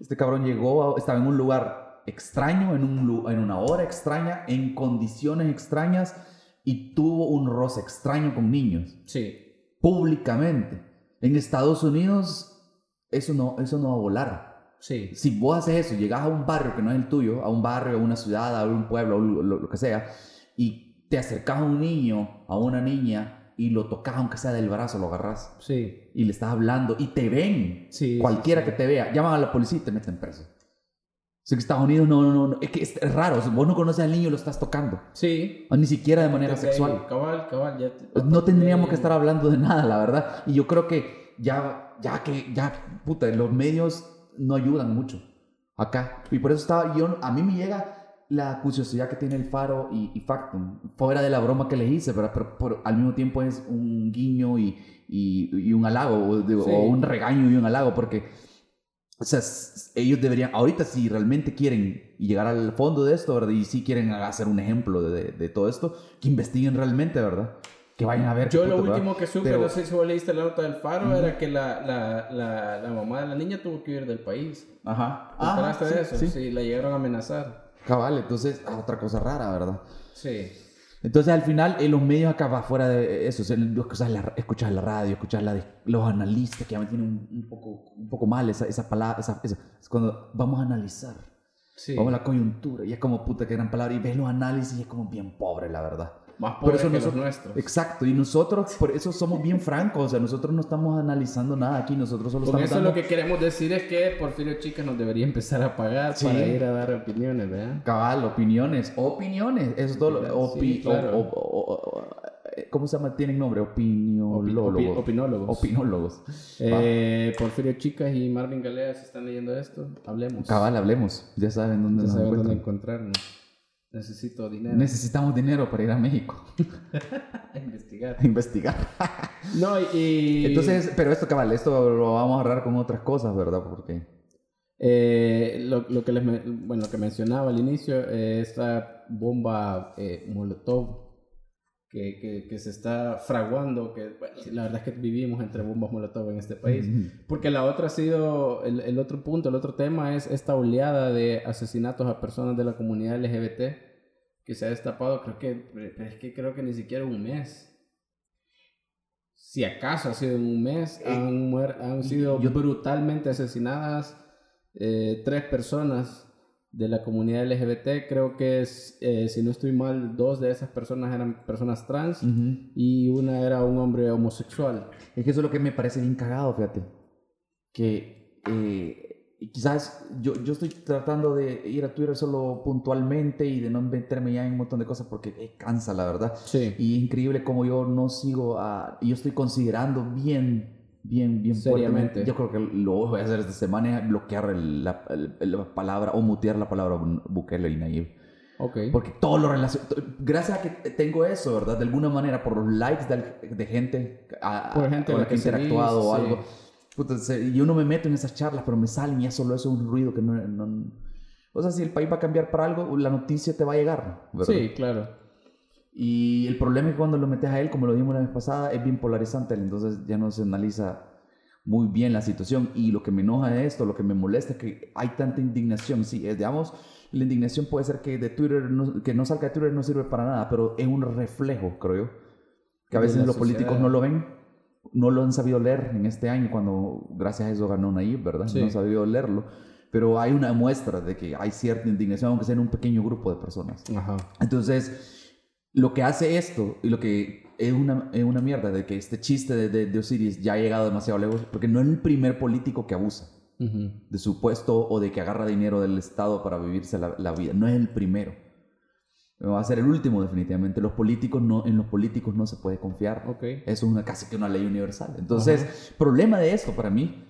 este cabrón llegó, a- estaba en un lugar extraño, en, un, en una hora extraña, en condiciones extrañas y tuvo un roce extraño con niños, Sí, públicamente. En Estados Unidos, eso no, eso no va a volar. sí, Si vos haces eso, llegas a un barrio que no es el tuyo, a un barrio, a una ciudad, a un pueblo, lo, lo- lo que sea, y te acercas a un niño, a una niña, y lo tocas, aunque sea del brazo, lo agarras, sí, y le estás hablando, y te ven, sí. cualquiera sí, que te vea, llaman a la policía y te meten preso. O sea, que Estados Unidos no, no, no, es que es raro, vos no conoces al niño y lo estás tocando, Sí. o ni siquiera de manera sexual. Cabal, cabal. Ya te- No tendríamos que estar hablando de nada, la verdad. Y yo creo que ya, ya que, ya, puta, los medios no ayudan mucho acá. Y por eso estaba, yo, a mí me llega la curiosidad que tiene el Faro y, y Factum, fuera de la broma que les hice, pero, pero por- al mismo tiempo es un guiño y, y, y un halago, o, de- Sí. o un regaño y un halago, porque o sea, ellos deberían, ahorita si realmente quieren llegar al fondo de esto, ¿verdad? Y si quieren hacer un ejemplo de, todo esto, que investiguen realmente, ¿verdad? Que vayan a ver. Yo lo último que supe, Pero- no sé si vos leíste la nota del Faro, era que la, la, la, la mamá de la niña tuvo que huir del país. Ajá. ¿Te enteraste sí, de eso? Sí. Sí. la llegaron a amenazar. Cabal, entonces, ah, otra cosa rara, ¿verdad? Sí. Entonces, al final, en los medios acá va fuera de eso. O sea, escuchas la, escuchas la radio, escuchas la de- los analistas, que ya me tienen un, un poco, un poco mal esa, esa palabra. Esa, esa- es cuando vamos a analizar, Sí. vamos a la coyuntura. Y es como puta que gran palabra. Y ves los análisis y es como bien pobre, la verdad. Más Por eso que los nosotros- nuestros. Exacto, y nosotros por eso somos bien francos, o sea, nosotros no estamos analizando nada aquí, nosotros solo Con estamos eso dando... lo que queremos decir es que Porfirio Chicas nos debería empezar a pagar Sí. para ir a dar opiniones, ¿verdad? Cabal, opiniones, opiniones, eso es todo lo... Sí, opi- claro. o- o- o- o- ¿Cómo se llama? Tienen nombre, opiniólogos. Opi- opinólogos. Opinólogos. Eh, Porfirio Chicas y Marvin Galea, si están leyendo esto, hablemos. Cabal, hablemos, ya saben dónde Ya nos saben dónde encontrarnos. Necesito dinero. Necesitamos dinero para ir a México a investigar. a investigar. No, y... Entonces, pero esto, cabal, esto lo vamos a ahorrar con otras cosas, ¿verdad? Porque... Eh, lo, lo que les bueno, lo que mencionaba al inicio, eh, esta bomba eh, Molotov que, que, que se está fraguando, que bueno, la verdad es que vivimos entre bombas Molotov en este país. Porque la otra ha sido, el, el otro punto, el otro tema es esta oleada de asesinatos a personas de la comunidad LGBT que se ha destapado, creo que, es que creo que ni siquiera un mes. Si acaso ha sido en un mes, Eh, han, han sido yo- brutalmente asesinadas eh, tres personas de la comunidad LGBT. Creo que, es, eh, si no estoy mal, dos de esas personas eran personas trans Ujú. y una era un hombre homosexual. Es que eso es lo que me parece bien cagado, fíjate. Que eh, y quizás yo, yo estoy tratando de ir a Twitter solo puntualmente y de no meterme ya en un montón de cosas porque eh, cansa, la verdad. Sí. Y es increíble como yo no sigo a... Yo estoy considerando bien, bien, bien Seriamente. fuertemente. Yo creo que lo voy a hacer esta semana es bloquear el- la, el- la palabra o mutear la palabra Bu- Bukele y Nayib. Ok. Porque todo lo relaciona. Gracias a que tengo eso, ¿verdad? De alguna manera, por los likes del- de, gente, a- Por gente con la que he interactuado o sí. algo. Puta, yo no me meto en esas charlas, pero me salen y ya solo eso es un ruido que no, no- O sea, si el país va a cambiar para algo, la noticia te va a llegar, ¿verdad? Sí, claro. Y el problema es que cuando lo metes a él, como lo dijimos la vez pasada, es bien polarizante, entonces ya no se analiza muy bien la situación. Y lo que me enoja de esto, lo que me molesta es que hay tanta indignación. Sí, es, digamos, la indignación puede ser que de Twitter, no- que no salga de Twitter no sirve para nada, pero es un reflejo, creo yo. Que a veces los políticos no lo ven, no lo han sabido leer en este año, cuando gracias a eso ganó Nayib, ¿verdad? Sí. No han sabido leerlo. pero hay una muestra de que hay cierta indignación, aunque sea en un pequeño grupo de personas. Ajá. Entonces, lo que hace esto y lo que es una, es una mierda de que este chiste de, de, de Osiris ya ha llegado demasiado lejos, porque no es el primer político que abusa de su puesto o de que agarra dinero del Estado para vivirse la, la vida. No es el primero. Va a ser el último definitivamente. Los políticos no, en los políticos no se puede confiar. Ok. Eso es una, casi que una ley universal. Entonces, problema de esto para mí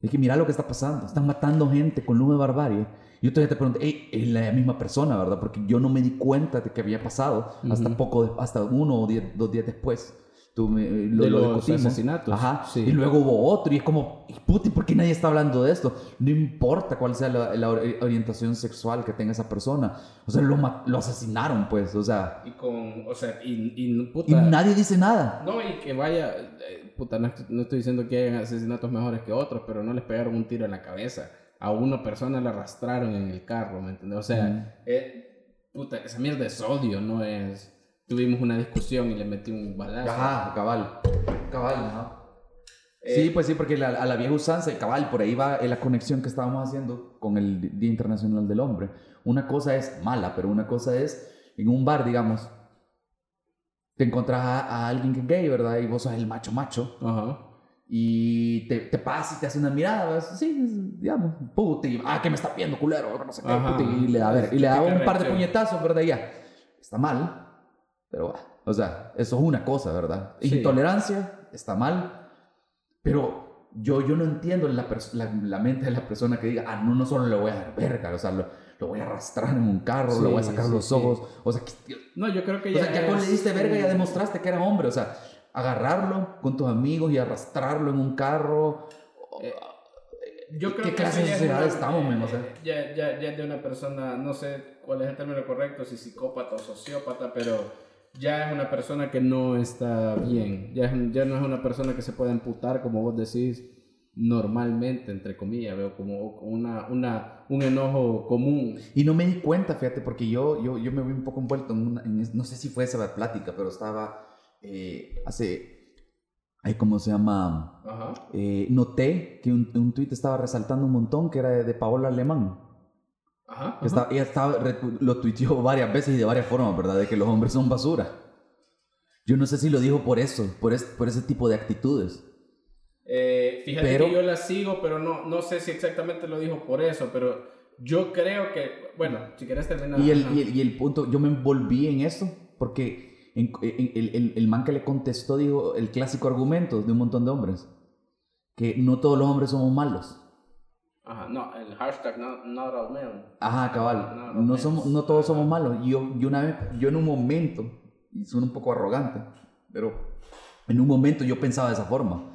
es que mira lo que está pasando. Están matando gente con luz de barbarie. Y yo todavía te pregunto, hey, es la misma persona, ¿verdad? Porque yo no me di cuenta de que había pasado hasta Ujú. poco, de- hasta uno o diez- dos días después. Tú me- eh, lo, De lo los asesinatos, Ajá. sí. Y luego hubo otro y es como, "Y puti, ¿por qué nadie está hablando de esto? No importa cuál sea la, la ori- orientación sexual que tenga esa persona. O sea, lo, lo asesinaron, pues. O sea, Y con, o sea, y, y puta. y nadie dice nada. No, y que vaya, eh, puta, no, no estoy diciendo que hayan asesinatos mejores que otros, pero no les pegaron un tiro en la cabeza. A una persona la arrastraron en el carro, ¿me entiendes? O sea, eh, puta, esa mierda es odio, no es... Tuvimos una discusión y le metí un balazo. Ajá, cabal. Cabal, ajá. Eh, Sí, pues sí, porque la- a la vieja usanza, cabal, por ahí va la conexión que estábamos haciendo con el Día Internacional del Hombre. Una cosa es mala, pero una cosa es en un bar, digamos, te encontrás a, a alguien que es gay, ¿verdad? Y vos sos el macho macho, Ajá. y te, te pasa y te hace una mirada, ¿verdad? Sí, digamos, puti, ah, que me está viendo, culero, no sé qué, puti, y le da, a ver, y le da un par de puñetazos, ¿verdad? Y ya, está mal, pero, ah, o sea, eso es una cosa, ¿verdad? Sí. Intolerancia, está mal, pero yo, yo no entiendo la, la, la mente de la persona que diga, ah, no, no solo le voy a dar verga, o sea, lo, lo voy a arrastrar en un carro, Sí, le voy a sacar sí, los ojos, o sea, que, No, yo creo que o ya... sea, ya cuando es- le diste verga ya demostraste que era hombre, o sea, agarrarlo con tus amigos y arrastrarlo en un carro. Eh, Yo creo ¿Qué que clase de es sociedad una- estamos, men? O sea. eh, Ya, ya, ya es de una persona, no sé cuál es el término correcto, si psicópata o sociópata, pero ya es una persona que no está bien. Ya, es- ya no es una persona que se puede emputar, como vos decís, normalmente, entre comillas. Veo como una, una, un enojo común. Y no me di cuenta, fíjate, porque yo, yo, yo me vi un poco envuelto en, una, en no sé si fue esa plática, pero estaba eh, hace, ay, ¿cómo se llama? Ajá. Eh, noté que un, un tweet estaba resaltando un montón que era de, de Paola Alemán. Ajá. Que estaba, ella estaba, lo tuiteó varias veces y de varias formas, ¿verdad? De que los hombres son basura. Yo no sé si lo dijo por eso, por, es- por ese tipo de actitudes. Eh, fíjate Pero- que yo la sigo, pero no, no sé si exactamente lo dijo por eso, pero yo creo que, bueno, si quieres terminar. Y el, ajá. y, el, y el punto, yo me envolví en eso porque en- en- el, el- el man que le contestó dijo el clásico argumento de un montón de hombres, que no todos los hombres somos malos. Ajá, no, el hashtag not, not all men. Ajá, cabal, No, no, no somos, no todos somos malos. Yo, yo una vez, yo en un momento, y suena un poco arrogante, pero en un momento yo pensaba de esa forma.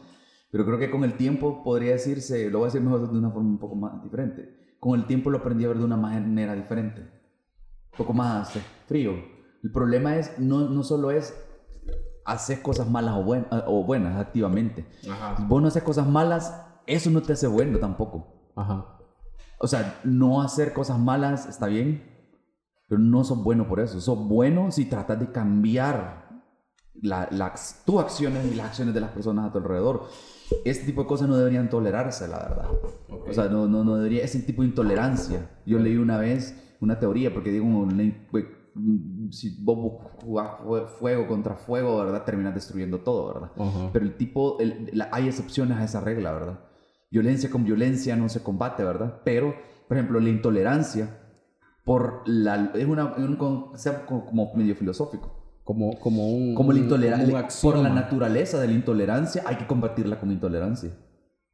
Pero creo que con el tiempo podría decirse, lo voy a decir mejor de una forma un poco más diferente. Con el tiempo lo aprendí a ver de una manera diferente. Un poco más frío. El problema es, no, no solo es hacer cosas malas o, buen- o buenas activamente. Ajá, vos no haces cosas malas, eso no te hace bueno tampoco. Ajá. O sea, no hacer cosas malas está bien, pero no sos bueno por eso. Sos bueno si tratas de cambiar la, las- tus acciones y las acciones de las personas a tu alrededor. Este tipo de cosas no deberían tolerarse, la verdad. Ok. O sea, no, no, no debería, ese tipo de intolerancia. Yo leí una vez una teoría, porque digo, pues, mm, si vos jugás fue- fuego contra fuego, ¿verdad? Terminas destruyendo todo, ¿verdad? Pero el tipo, el- la- hay excepciones a esa regla, ¿verdad? Violencia con violencia no se combate, ¿verdad? Pero, por ejemplo, la intolerancia por la, es, una, es un concepto como, medio filosófico. Como, como un. Como la un- intolerancia, por la naturaleza de la intolerancia, hay que combatirla con intolerancia.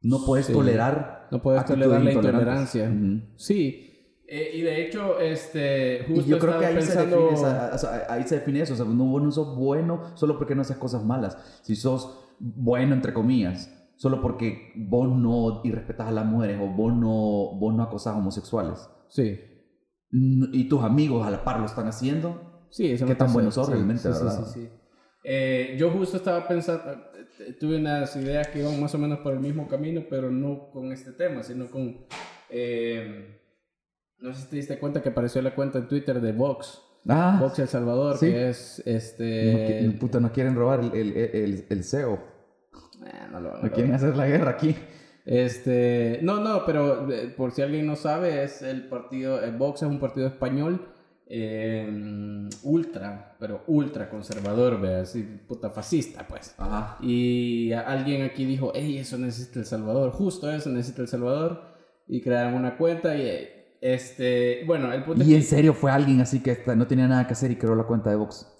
No puedes Sí. tolerar. No puedes tolerar la intolerancia. Ujú. Sí. Eh, y de hecho, este. Justo Y yo creo que ahí, se pensando... define esa- o sea, ahí se define eso. O sea, no, no sos bueno solo porque no haces cosas malas. Si sos bueno, entre comillas, solo porque vos no irrespetas a las mujeres o vos no, vos no acosas a homosexuales. Sí. Y tus amigos a la par lo están haciendo. Sí, eso ¿Qué tan buenos son Sí, realmente, sí, sí, verdad? sí, sí. Eh, yo justo estaba pensando, eh, tuve unas ideas que iban más o menos por el mismo camino, pero no con este tema, sino con... eh, no sé si te diste cuenta que apareció la cuenta en Twitter de Vox, Ah, Vox El Salvador, sí. que es no, este... qui- puta, nos quieren robar el, el, el, el CEO. Eh, no lo quieren hacer la guerra aquí. Este, no, no, pero eh, por si alguien no sabe, es el partido, el Vox es un partido español eh, ultra, pero ultra conservador, ve, así, puta fascista, pues. Ajá. Y alguien aquí dijo, hey, eso necesita El Salvador, justo eso necesita El Salvador. Y crearon una cuenta y, este, bueno, el punto es Y que- en serio fue alguien así que no tenía nada que hacer y creó la cuenta de Vox.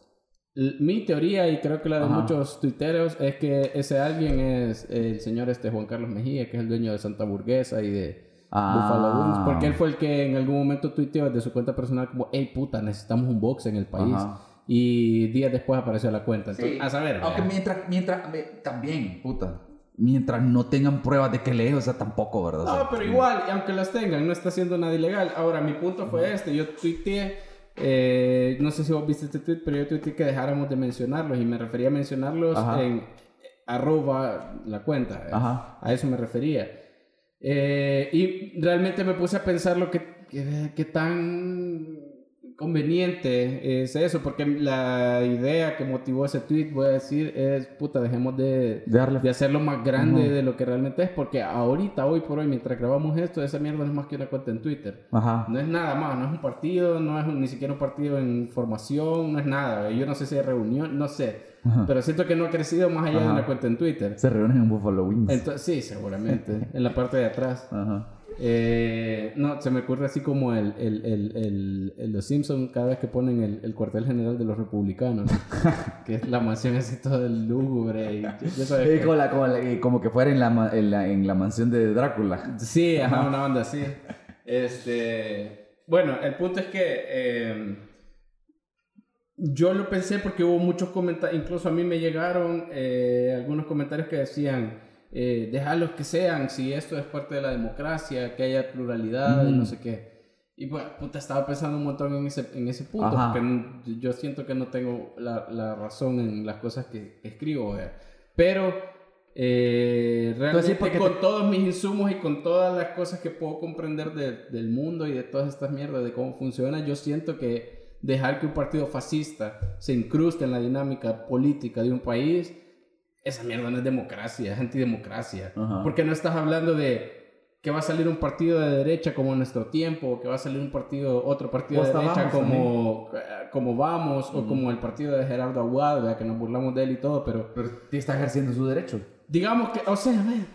Mi teoría, y creo que la de Ajá. muchos tuiteros, es que ese alguien es el señor este Juan Carlos Mejía, que es el dueño de Santa Burguesa y de Buffalo Wings, Ah. porque él fue el que en algún momento tuiteó desde su cuenta personal como, hey puta, necesitamos un box en el país. Ajá. Y días después apareció la cuenta. Entonces, Sí. a saber. Aunque vea. mientras, mientras, me- también, puta. Mientras no tengan pruebas de que lee, o sea, tampoco, ¿verdad? O sea, No, pero igual, y aunque las tengan, no está haciendo nada ilegal. Ahora, mi punto fue este. Yo tuiteé, eh, no sé si vos viste este tweet, pero yo tuiteé que dejáramos de mencionarlos. Y me refería a mencionarlos Ajá. en arroba la cuenta. Ajá. A eso me refería. Eh, y realmente me puse a pensar lo que, que, que tan conveniente es eso, porque la idea que motivó ese tweet, voy a decir, es, puta, dejemos de, darle- de hacerlo más grande de lo que realmente es, porque ahorita, hoy por hoy, mientras grabamos esto, esa mierda no es más que una cuenta en Twitter. Ajá. No es nada más, no es un partido, no es un- ni siquiera un partido en formación, no es nada. Yo no sé si hay reunión, no sé. Ajá. Pero siento que no ha crecido más allá de una cuenta en Twitter. Se reúnen en Buffalo Wings. Entonces, sí, seguramente, en la parte de atrás. Ajá. Eh, no, se me ocurre así como el, el, el, Los Simpsons cada vez que ponen el, el cuartel general de los republicanos, que es la mansión así toda lúgubre y que- como, la- como la- como que fuera en la, en la, en la mansión de Drácula. Sí, ajá, una banda así. Este, bueno, el punto es que eh, yo lo pensé porque hubo muchos comentarios, incluso a mí me llegaron eh, algunos comentarios que decían, eh, déjalos que sean, si esto es parte de la democracia, que haya pluralidad y Mm. no sé qué. Y pues, puta, estaba pensando un montón en ese, en ese punto, Ajá. porque yo siento que no tengo la, la razón en las cosas que escribo, ¿verdad? pero eh, realmente Pues porque con te- todos mis insumos y con todas las cosas que puedo comprender de- del mundo y de todas estas mierdas, de cómo funciona, yo siento que dejar que un partido fascista se incruste en la dinámica política de un país, esa mierda no es democracia, es antidemocracia. Ajá. Porque no estás hablando de que va a salir un partido de derecha como en nuestro tiempo, que va a salir un partido, otro partido de derecha como, eh, como Vamos, o como el partido de Gerardo Aguad, ¿verdad? que nos burlamos de él y todo, pero Pero está ejerciendo su derecho. digamos que, o sea, ven,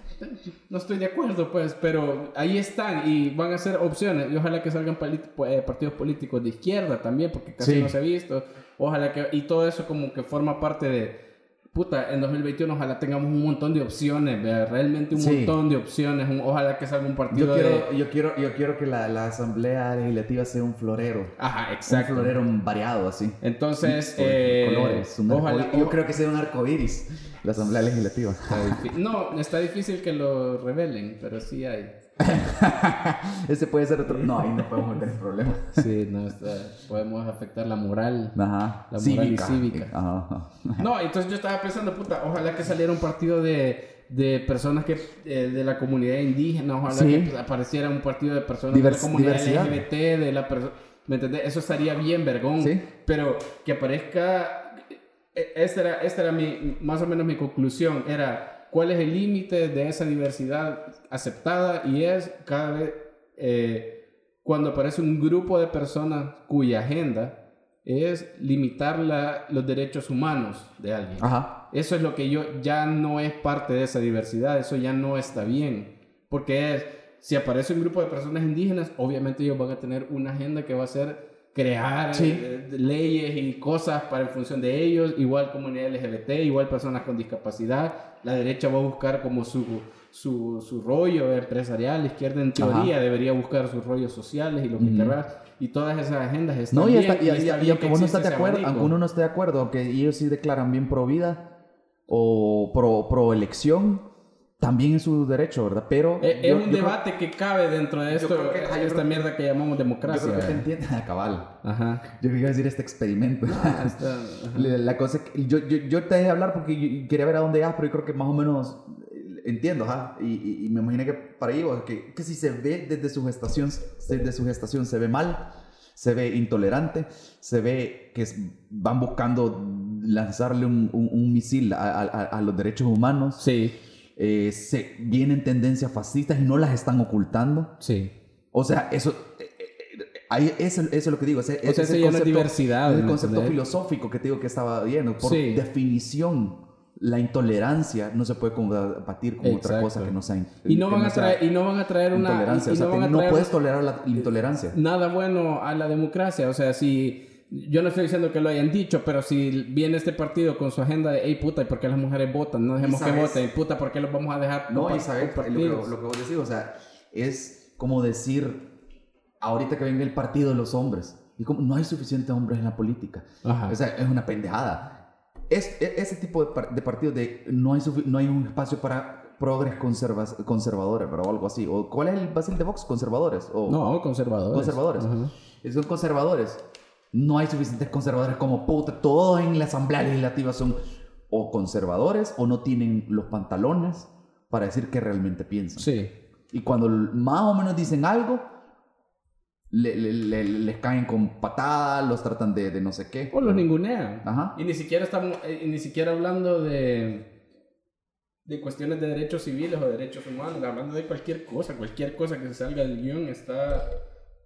no estoy de acuerdo, pues, pero ahí están y van a ser opciones. Y ojalá que salgan eh, partidos políticos de izquierda también, porque casi Sí. no se ha visto. Ojalá que, y todo eso como que forma parte de, puta, en 2021 ojalá tengamos un montón de opciones, ¿verdad? realmente un Sí. montón de opciones. un- ojalá que salga un partido Yo de... quiero, yo quiero, yo quiero que la, la asamblea legislativa sea un florero. Ajá, exacto. Un florero variado, así. Entonces, eh, colores. Ojalá, arco- yo creo que sea un arco iris. La asamblea legislativa. Está No, está difícil que lo revelen, pero sí hay. Ese puede ser otro. No, ahí no podemos meter problemas. Sí, no, está- podemos afectar la moral. Ajá. La moral y cívica. Ajá. No, entonces yo estaba pensando, puta, ojalá que saliera un partido de, de personas que eh, de la comunidad indígena, ojalá Sí. que apareciera un partido de personas Divers- de la comunidad diversidad. LGBT, de la persona... ¿Me entendés? Eso estaría bien, vergón. Sí. Pero que aparezca... eh, Esta era, esta era mi, más o menos mi conclusión, era cuál es el límite de esa diversidad aceptada y es cada vez eh, cuando aparece un grupo de personas cuya agenda es limitar la- los derechos humanos de alguien. Ajá. Eso es lo que yo ya no es parte de esa diversidad, eso ya no está bien, porque es, si aparece un grupo de personas indígenas, obviamente ellos van a tener una agenda que va a ser crear Sí. eh, leyes y cosas para en función de ellos, igual comunidad LGBT, igual personas con discapacidad, la derecha va a buscar como su, su, su rollo empresarial, la izquierda en teoría debería buscar sus rollos sociales y lo que querrás, y todas esas agendas están No, y, bien, está, y, y y- está y bien aunque que uno esté de acuerdo, aunque uno no esté de acuerdo, aunque ellos sí declaran bien pro vida o pro, pro elección, también es su derecho, ¿verdad? Pero Es, yo- un yo creo- debate que cabe dentro de yo esto, que- yo esta creo- mierda que llamamos yo democracia. creo que te ¿verdad? entiendes, cabal. Ajá. Yo quería decir este experimento. Está- ajá. La la cosa que yo, yo, yo te dejé hablar porque yo quería ver a dónde vas, pero yo creo que más o menos entiendo, ajá. Y, y- y me imaginé que para ellos, que, que si se ve desde su gestación, desde su gestación se ve mal, se ve intolerante, se ve que es- van buscando lanzarle un, un- un misil a, a- a- los derechos humanos. Sí. eh, se vienen tendencias fascistas y no las están ocultando. Sí. O sea, eso, eh, eh, ahí, eso, eso es lo que digo. Ese, O sea, ese eso ya no es diversidad, El ¿me concepto filosófico que te digo que estaba viendo. Por Sí. definición, la intolerancia no se puede combatir con otra cosa que no sea Y no van a traer, y no van a traer una. intolerancia. y o sea, no traer puedes tolerar la intolerancia. nada bueno a la democracia. O sea, si. Yo no estoy diciendo que lo hayan dicho, pero si viene este partido con su agenda de, hey puta, ¿y por qué las mujeres votan? No dejemos que voten, puta, ¿por qué los vamos a dejar? No, y sabes, lo, que- lo que vos decís, o sea, es como decir, ahorita que venga el partido de los hombres, y como no hay suficientes hombres en la política. Ajá. O sea, es una pendejada. Es, e- ese tipo de, par- de partidos de no hay, no hay un espacio para progres conservas- conservadores, pero algo así. O, ¿Cuál es el basil de Vox? ¿Conservadores? O, no, conservadores. Conservadores. Ajá. Son conservadores. No hay suficientes conservadores como puta. Todos en la Asamblea Legislativa son o conservadores o no tienen los pantalones para decir qué realmente piensan. Sí. Y cuando más o menos dicen algo, le- le- le- les caen con patadas, los tratan de, de no sé qué. O los ningunean. Ajá. Y ni siquiera estamos, eh, y ni siquiera hablando de, de cuestiones de derechos civiles o derechos humanos, hablando de cualquier cosa, cualquier cosa que se salga del guion está,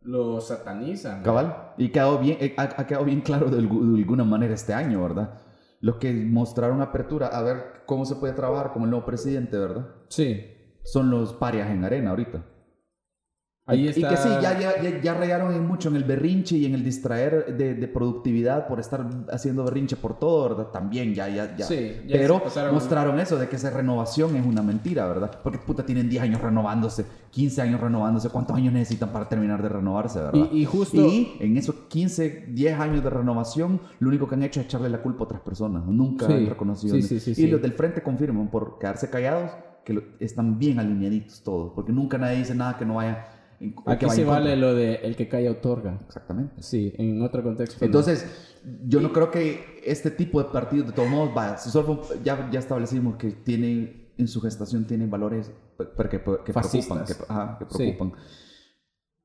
lo satanizan. Cabal. Y quedado bien, eh, ha, ha quedado bien claro de, de alguna manera este año, ¿verdad? Los que mostraron apertura a ver cómo se puede trabajar como el nuevo presidente, ¿verdad? Sí. Son los parias en arena ahorita. Ahí Y- está. Y que sí, ya, ya, ya, en mucho en el berrinche y en el distraer de, de productividad por estar haciendo berrinche por todo, ¿verdad? También ya, ya, ya. Sí, ya Pero mostraron eso de que esa renovación es una mentira, ¿verdad? Porque puta tienen 10 años renovándose, 15 años renovándose, ¿cuántos años necesitan para terminar de renovarse, verdad? Y, y justo. Y en esos 15, 10 años de renovación, lo único que han hecho es echarle la culpa a otras personas. Nunca Sí, han reconocido. sí, y los del frente confirman por quedarse callados que están bien alineaditos todos. Porque nunca nadie dice nada que no vaya. Que Aquí vaya se vale lo de el que calla otorga. Exactamente. Sí, en otro contexto. no. Entonces, yo no creo que este tipo de partidos, de todos modos, fue- ya, ya establecimos que tienen, en su gestación tienen valores que, que preocupan, que, ajá, que Sí. preocupan.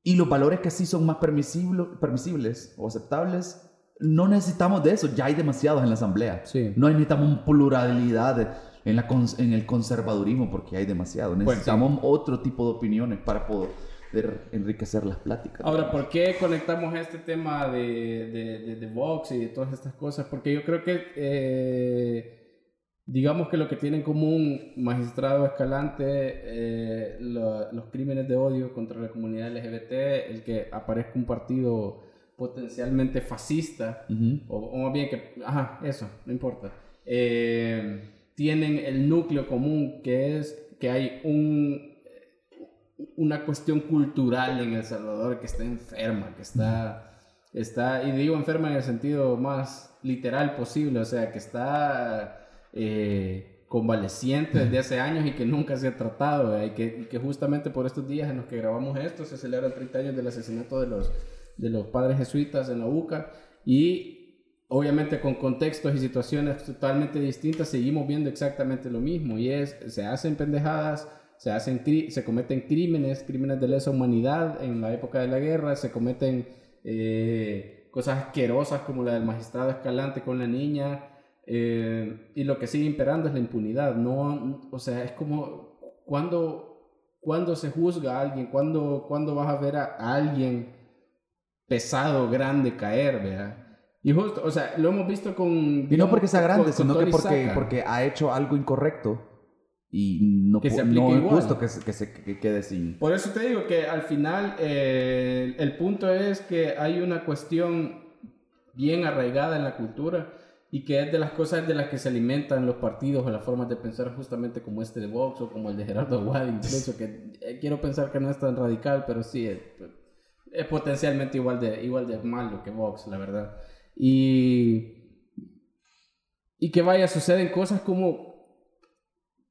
Y los valores que sí son más permisible- permisibles o aceptables, no necesitamos de eso, ya hay demasiados en la asamblea. Sí. No necesitamos pluralidad en, la en el conservadurismo porque hay demasiado. Necesitamos otro tipo de opiniones para poder enriquecer las pláticas. Ahora, ¿por qué conectamos este tema de, de, de, de Vox y de todas estas cosas? Porque yo creo que, eh, digamos que lo que tiene en común Magistrado Escalante, eh, lo- los crímenes de odio contra la comunidad LGBT, el que aparezca un partido potencialmente fascista, Ujú. o, o más bien que, ajá, eso, no importa, eh, tienen el núcleo común que es que hay un, una cuestión cultural en El Salvador que está enferma, que está, está, y digo enferma en el sentido más literal posible, o sea, que está eh, convaleciente desde hace años y que nunca se ha tratado, y, que, y que justamente por estos días en los que grabamos esto se celebran 30 años del asesinato de los, de los padres jesuitas en la UCA, y obviamente con contextos y situaciones totalmente distintas seguimos viendo exactamente lo mismo y es se hacen pendejadas se hacen cri- se cometen crímenes crímenes de lesa humanidad en la época de la guerra se cometen eh, cosas asquerosas como la del magistrado Escalante con la niña eh, y lo que sigue imperando es la impunidad no o sea es como cuando cuando se juzga a alguien cuando cuando vas a ver a, a alguien pesado grande caer ¿verdad? Y justo, o sea, lo hemos visto con... Y no porque sea grande, con- con sino que porque, porque ha hecho algo incorrecto y no, Que se no es justo que, se- que se que quede sin... Por eso te digo que al final eh, el punto es que hay una cuestión bien arraigada en la cultura y que es de las cosas de las que se alimentan los partidos o las formas de pensar justamente como este de Vox o como el de Gerardo Aguad incluso que eh, quiero pensar que no es tan radical pero sí es, es potencialmente igual de, igual de malo que Vox la verdad. Y y que vaya suceden cosas como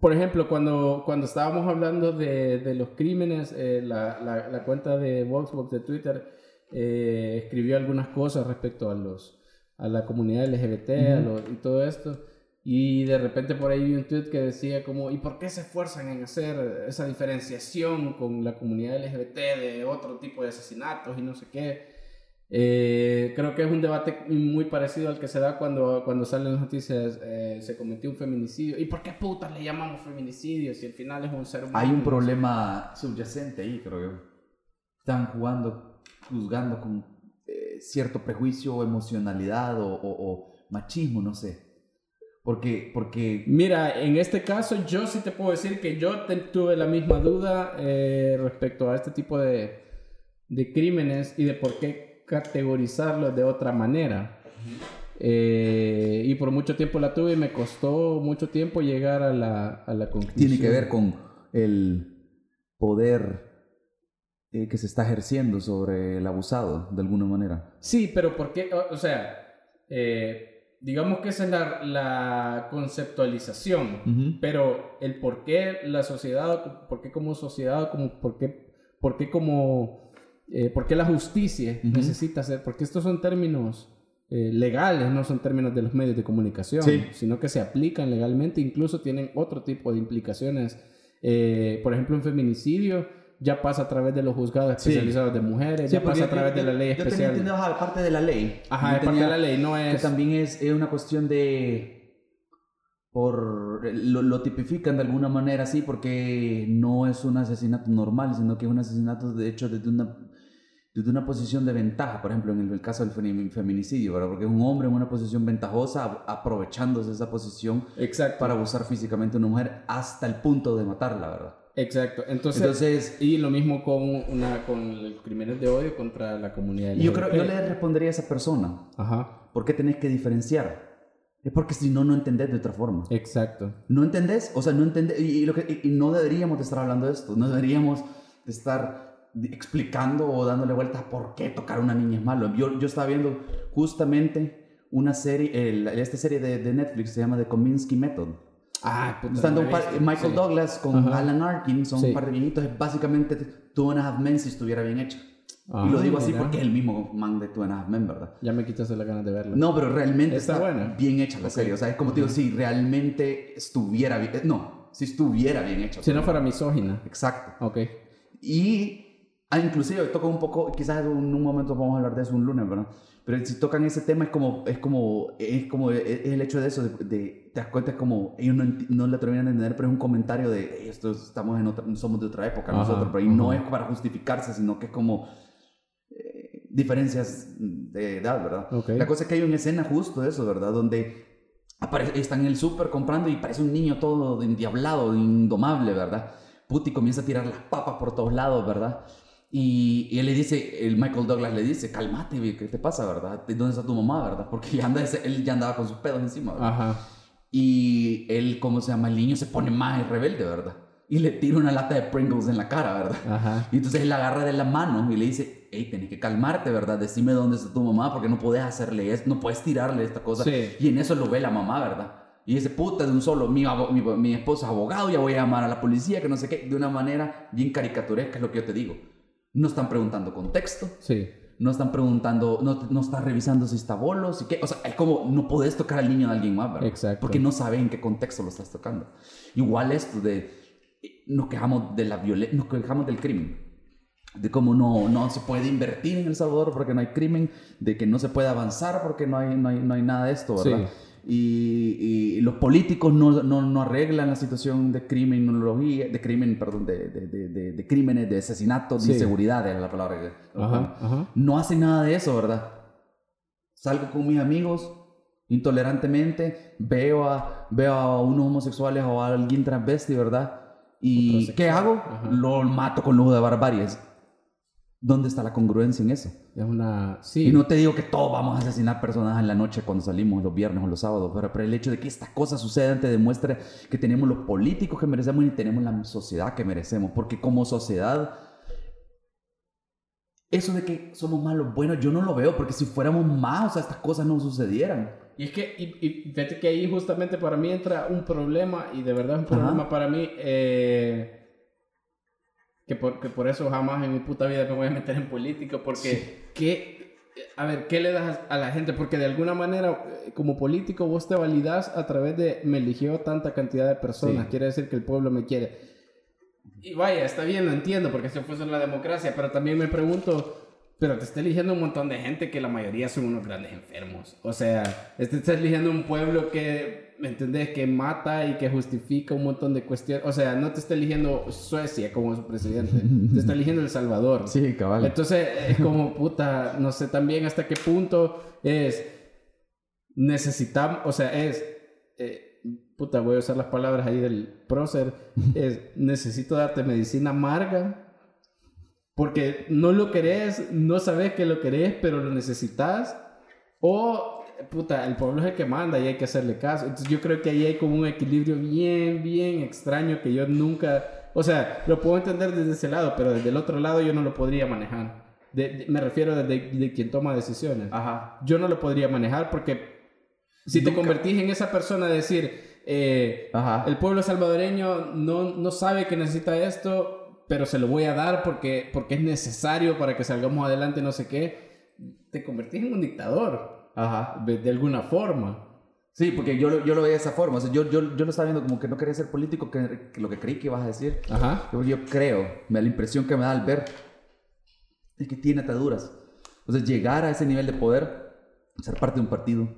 por ejemplo, cuando, cuando estábamos hablando de, de los crímenes, eh, la, la, la cuenta de Voxbox de Twitter eh, escribió algunas cosas respecto a los a la comunidad LGBT a Ujú. los- y todo esto. Y de repente por ahí vi un tweet que decía como, ¿y por qué se esfuerzan en hacer esa diferenciación con la comunidad LGBT de otro tipo de asesinatos y no sé qué? Eh, creo que es un debate muy parecido al que se da cuando, cuando salen las noticias, eh, se cometió un feminicidio. ¿Y por qué putas le llamamos feminicidio si al final es un ser humano? Hay un problema subyacente ahí, creo yo. Están jugando, juzgando con eh, cierto prejuicio o emocionalidad o, o- o machismo, no sé. Porque, porque Mira, en este caso yo sí te puedo decir que yo te- tuve la misma duda eh, respecto a este tipo de, de crímenes y de por qué categorizarlos de otra manera. Eh, y por mucho tiempo la tuve y me costó mucho tiempo llegar a la, a la conclusión. tiene que ver con el poder eh, que se está ejerciendo sobre el abusado, de alguna manera. Sí, pero ¿por qué? O, o sea, eh, digamos que esa es la, la conceptualización. Pero el por qué la sociedad, por qué como sociedad, como por qué, por qué como, eh, por qué la justicia necesita ser, porque estos son términos eh, legales, no son términos de los medios de comunicación, Sí. sino que se aplican legalmente, incluso tienen otro tipo de implicaciones. Eh, por ejemplo, un feminicidio ya pasa a través de los juzgados Sí. especializados de mujeres, ya pasa a través de la ley Yo tenía especial. entendido, ajá, parte de la ley. Ajá, Yo es parte tenía- de la ley, no Que es... también es, es una cuestión de... Por, lo, lo tipifican de alguna manera así porque no es un asesinato normal, sino que es un asesinato de hecho desde una, desde una posición de ventaja, por ejemplo en el, caso del femi- feminicidio, ¿verdad? porque es un hombre en una posición ventajosa aprovechándose de esa posición Exacto. para abusar físicamente a una mujer hasta el punto de matarla, ¿verdad? Exacto. Entonces, Entonces, y lo mismo con una con los crímenes de odio contra la comunidad yo creo, yo le respondería a esa persona, Ajá. ¿por qué tenés que diferenciar? Es porque si no, no entendés de otra forma. Exacto. ¿No entendés? O sea, no entendés. Y, y lo que, y- y no deberíamos de estar hablando de esto. No deberíamos de estar explicando o dándole vueltas por qué tocar a una niña es malo. Yo, yo estaba viendo justamente una serie, el- esta serie de, de Netflix se llama The Kominsky Method. Ah, puta, Estando par-. Michael Sí. Douglas con Ajá. Alan Arkin, son Sí. un par de viejitos. Es básicamente Two and a Half Men si estuviera bien hecha. Ah, y lo digo así mira. porque es el mismo man de Two and a Half Men, ¿verdad? Ya me quitaste las ganas de verlo. No, pero realmente Está está, buena. bien hecha la serie. O sea, es como te digo, si realmente estuviera bien. eh, No, si estuviera bien hecha. Si no fuera misógina. Exacto. Ok. Y ah, inclusive toca un poco, quizás en un momento vamos a hablar de eso un lunes, ¿verdad? Pero si tocan ese tema es como, es como, es como, es el hecho de eso, de, de- te das cuenta, es como, ellos no, no la terminan de entender, pero es un comentario de, "Ey, esto estamos en otra, somos de otra época Ajá, nosotros, pero y no es para justificarse, sino que es como eh, diferencias de edad, ¿verdad? Ok. La cosa es que hay una escena justo de eso, ¿verdad? Donde aparece, están en el súper comprando y parece un niño todo endiablado, indomable, ¿verdad? Puti comienza a tirar las papas por todos lados, ¿verdad? Y, y él le dice, el Michael Douglas le dice, cálmate, ¿qué te pasa, verdad? ¿De ¿Dónde está tu mamá, verdad? Porque ya anda él ya andaba con sus pedos encima, ¿verdad? Ajá. Y él, ¿cómo se llama? El niño se pone más rebelde, ¿verdad? Y le tira una lata de Pringles en la cara, ¿verdad? Ajá. Y entonces él la agarra de la mano y le dice, hey, tenés que calmarte, ¿verdad? Decime dónde está tu mamá porque no puedes hacerle esto, no puedes tirarle esta cosa. Sí. Y en eso lo ve la mamá, ¿verdad? Y dice, puta, de un solo, mi, mi, mi esposo es abogado, ya voy a llamar a la policía, que no sé qué, de una manera bien caricaturesca es lo que yo te digo. No están preguntando contexto, Sí. no están preguntando, no, no están revisando si está bolos y qué. O sea, es como, no podés tocar al niño de alguien más, ¿verdad? Exacto. Porque no sabes en qué contexto lo estás tocando. Igual esto de, nos quejamos de la violencia, nos quejamos del crimen. De cómo no, no se puede invertir en El Salvador porque no hay crimen, de que no se puede avanzar porque no hay, no hay, no hay nada de esto, ¿verdad? Y, y los políticos no, no, no arreglan la situación de criminología, de crimen, perdón, de, de, de, de- de crímenes, de asesinatos, de Sí. inseguridad, era la palabra que... Ajá. Ajá. No hacen nada de eso, ¿verdad? Salgo con mis amigos intolerantemente, veo a, veo a unos homosexuales o a alguien transvesti, ¿verdad? ¿Y qué hago? Ajá. Lo mato con lujo de barbaries. ¿Dónde está la congruencia en eso? Es una... Sí. Y no te digo que todos vamos a asesinar personas en la noche cuando salimos los viernes o los sábados, pero, pero el hecho de que estas cosas sucedan te demuestra que tenemos los políticos que merecemos y tenemos la sociedad que merecemos, porque como sociedad, eso de que somos malos, bueno, yo no lo veo, porque si fuéramos más, o sea, estas cosas no sucedieran. Y es que, y, y fíjate que ahí justamente para mí entra un problema, y de verdad es un Ajá. problema para mí, eh, que, por, que por eso jamás en mi puta vida me voy a meter en política, porque, ¿qué, a ver, ¿qué le das a la gente? Porque de alguna manera, eh, como político, vos te validas a través de, me eligió tanta cantidad de personas, Sí. quiere decir que el pueblo me quiere. Y vaya, está bien, lo entiendo, porque si fuese la democracia, pero también me pregunto, pero te está eligiendo un montón de gente que la mayoría son unos grandes enfermos. O sea, este está eligiendo un pueblo que, ¿me entendés? Que mata y que justifica un montón de cuestiones. O sea, no te está eligiendo Suecia como su presidente, te está eligiendo El Salvador. Sí, cabal. Entonces, es como puta, no sé también hasta qué punto es necesitamos, o sea, es, eh, puta, voy a usar las palabras ahí del prócer, es necesito darte medicina amarga porque no lo querés, no sabes que lo querés, pero lo necesitas. O, puta, el pueblo es el que manda y hay que hacerle caso. Entonces yo creo que ahí hay como un equilibrio bien, bien extraño que yo nunca... O sea, lo puedo entender desde ese lado, pero desde el otro lado yo no lo podría manejar. me refiero desde de quien toma decisiones. Ajá. Yo no lo podría manejar porque si te convertís en esa persona de decir, eh, Ajá. el pueblo salvadoreño no, no sabe que necesita esto, pero se lo voy a dar porque, porque es necesario para que salgamos adelante, no sé qué, te convertís en un dictador. Ajá. De, alguna forma. Sí, porque yo, lo- yo lo veía de esa forma. O sea, yo, yo, yo lo estaba viendo como que no quería ser político, que, que lo que creí que ibas a decir. Ajá. Yo, yo creo, me da la impresión que me da al ver, es que tiene ataduras. O sea, llegar a ese nivel de poder, ser parte de un partido,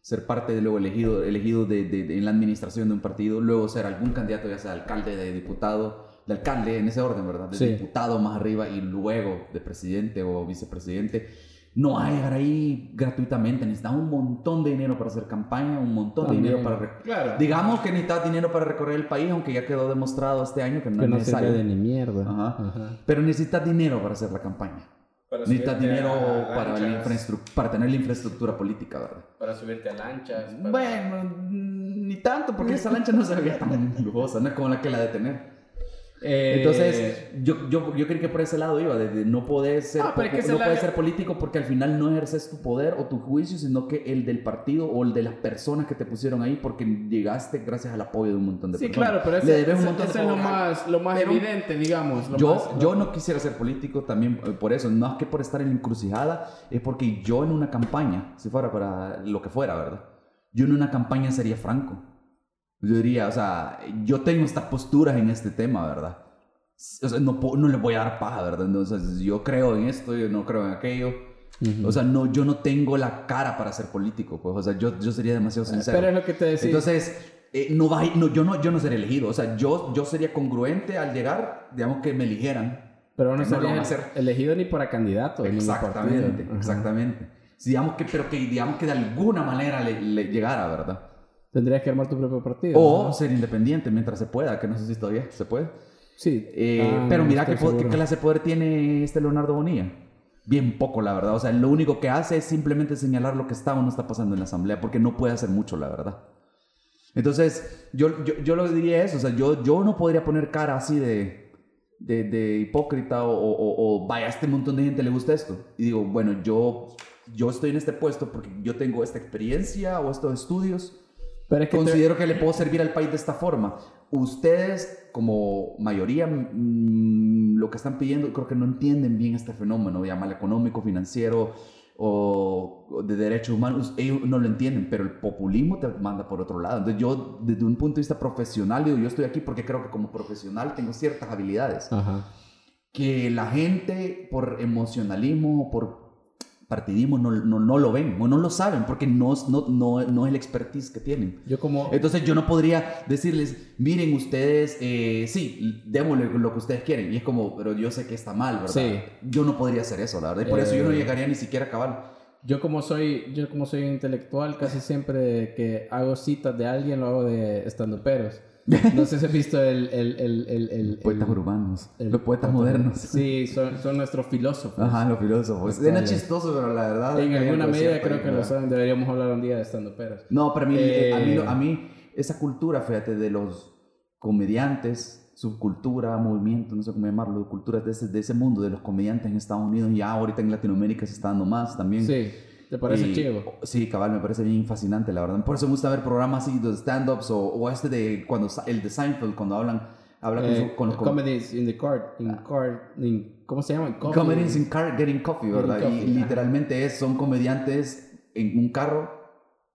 ser parte de luego elegido, elegido de, de- de- en la administración de un partido, luego ser algún candidato, ya sea alcalde, de diputado, de alcalde en ese orden, ¿verdad? De Sí. diputado más arriba y luego de presidente o vicepresidente. No va a llegar ahí gratuitamente, necesitas un montón de dinero para hacer campaña, un montón de dinero para... Claro. Digamos que necesitas dinero para recorrer el país, aunque ya quedó demostrado este año que no que es no necesario. de ni mierda. Ajá. Pero necesitas dinero para hacer la campaña. Para Necesitas dinero a para, la para tener la infraestructura política, ¿verdad? Para subirte a lanchas. para- Bueno, ni tanto, porque esa lancha no se veía tan lujosa, no es como la que la de tener. Eh, Entonces, yo, yo, yo creí que por ese lado iba, de, de no poder ser, Ah, es que no la- puedes ser político porque al final no ejerces tu poder o tu juicio, sino que el del partido o el de las personas que te pusieron ahí porque llegaste gracias al apoyo de un montón de Sí, personas. claro, pero Le ese, debes un ese- montón de ese es lo más, lo más Pero- evidente, digamos. lo Yo, más- yo no quisiera ser político también eh, por eso, no es que por estar en la encrucijada, es porque yo en una campaña, si fuera para lo que fuera, ¿verdad? Yo en una campaña sería franco. Yo diría, o sea, yo tengo estas posturas en este tema, ¿verdad? O sea, no, no le voy a dar paja, ¿verdad? Entonces, yo creo en esto, yo no creo en aquello. Ujú. O sea, no, yo no tengo la cara para ser político, pues, o sea, yo, yo sería demasiado sincero. Pero es lo que te decía. Entonces, eh, no va, no, yo, no, yo no sería elegido. O sea, yo, yo sería congruente al llegar, digamos que me eligieran. pero no que no hacer. elegido ni para candidato. ni Exactamente. Ajá. exactamente. Sí, digamos que, pero que digamos que de alguna manera le, le llegara, ¿verdad? Tendrías que armar tu propio partido. O ¿no? ser independiente mientras se pueda, que no sé si todavía se puede. Sí. Eh, Ah, pero no mira qué, qué clase de poder tiene este Leonardo Bonilla. Bien poco, la verdad. O sea, lo único que hace es simplemente señalar lo que está o no está pasando en la asamblea, porque no puede hacer mucho, la verdad. Entonces, yo, yo, yo lo diría eso. O sea, yo, yo no podría poner cara así de, de, de hipócrita o, o, o, o, vaya, a este montón de gente le gusta esto. Y digo, bueno, yo, yo estoy en este puesto porque yo tengo esta experiencia o estos estudios. Pero es que te- Considero que le puedo servir al país de esta forma. Ustedes, como mayoría, mm, lo que están pidiendo, creo que no entienden bien este fenómeno, ya mal económico, financiero o o de derechos humanos. Ellos no lo entienden, pero el populismo te manda por otro lado. Entonces, yo, desde un punto de vista profesional, digo, yo estoy aquí porque creo que como profesional tengo ciertas habilidades Ajá. que la gente por emocionalismo o por partidismo no, no, no lo ven o no lo saben porque no, es- no, no, no es el expertise que tienen. Yo como... Entonces yo no podría decirles, miren ustedes, eh, sí, démosle lo que ustedes quieren. Y es como, pero yo sé que está mal, ¿verdad? Sí. Yo no podría hacer eso, la verdad. Y por eso yo no Eh. llegaría ni siquiera a cabal. Yo como soy, yo como soy intelectual, casi siempre que hago citas de alguien lo hago de estandoperos. No sé si has visto el... el, el, el, el- Poetas urbanos, los poetas modernos. Sí, son, son nuestros filósofos. Ajá, los filósofos. Era chistoso, pero la verdad... En alguna medida creo que lo saben. Deberíamos hablar un día de estandoperos. No, para mí, Eh, a, mí, a mí, esa cultura, fíjate, de los comediantes, subcultura, movimiento, no sé cómo llamarlo, culturas de ese, de ese mundo, de los comediantes en Estados Unidos, ya ahorita en Latinoamérica se está dando más también. Sí, ¿te parece Y- chivo? Sí, cabal, me parece bien fascinante, la verdad. Por eso me gusta ver programas así, de stand-ups, o, o este de, cuando, el de Seinfeld, cuando hablan, habla con, Eh, con los com- comedies in the car, in car, in- ¿cómo se llama? Coffee. Comedians in car getting coffee, ¿verdad? Getting y literalmente es, son comediantes en un carro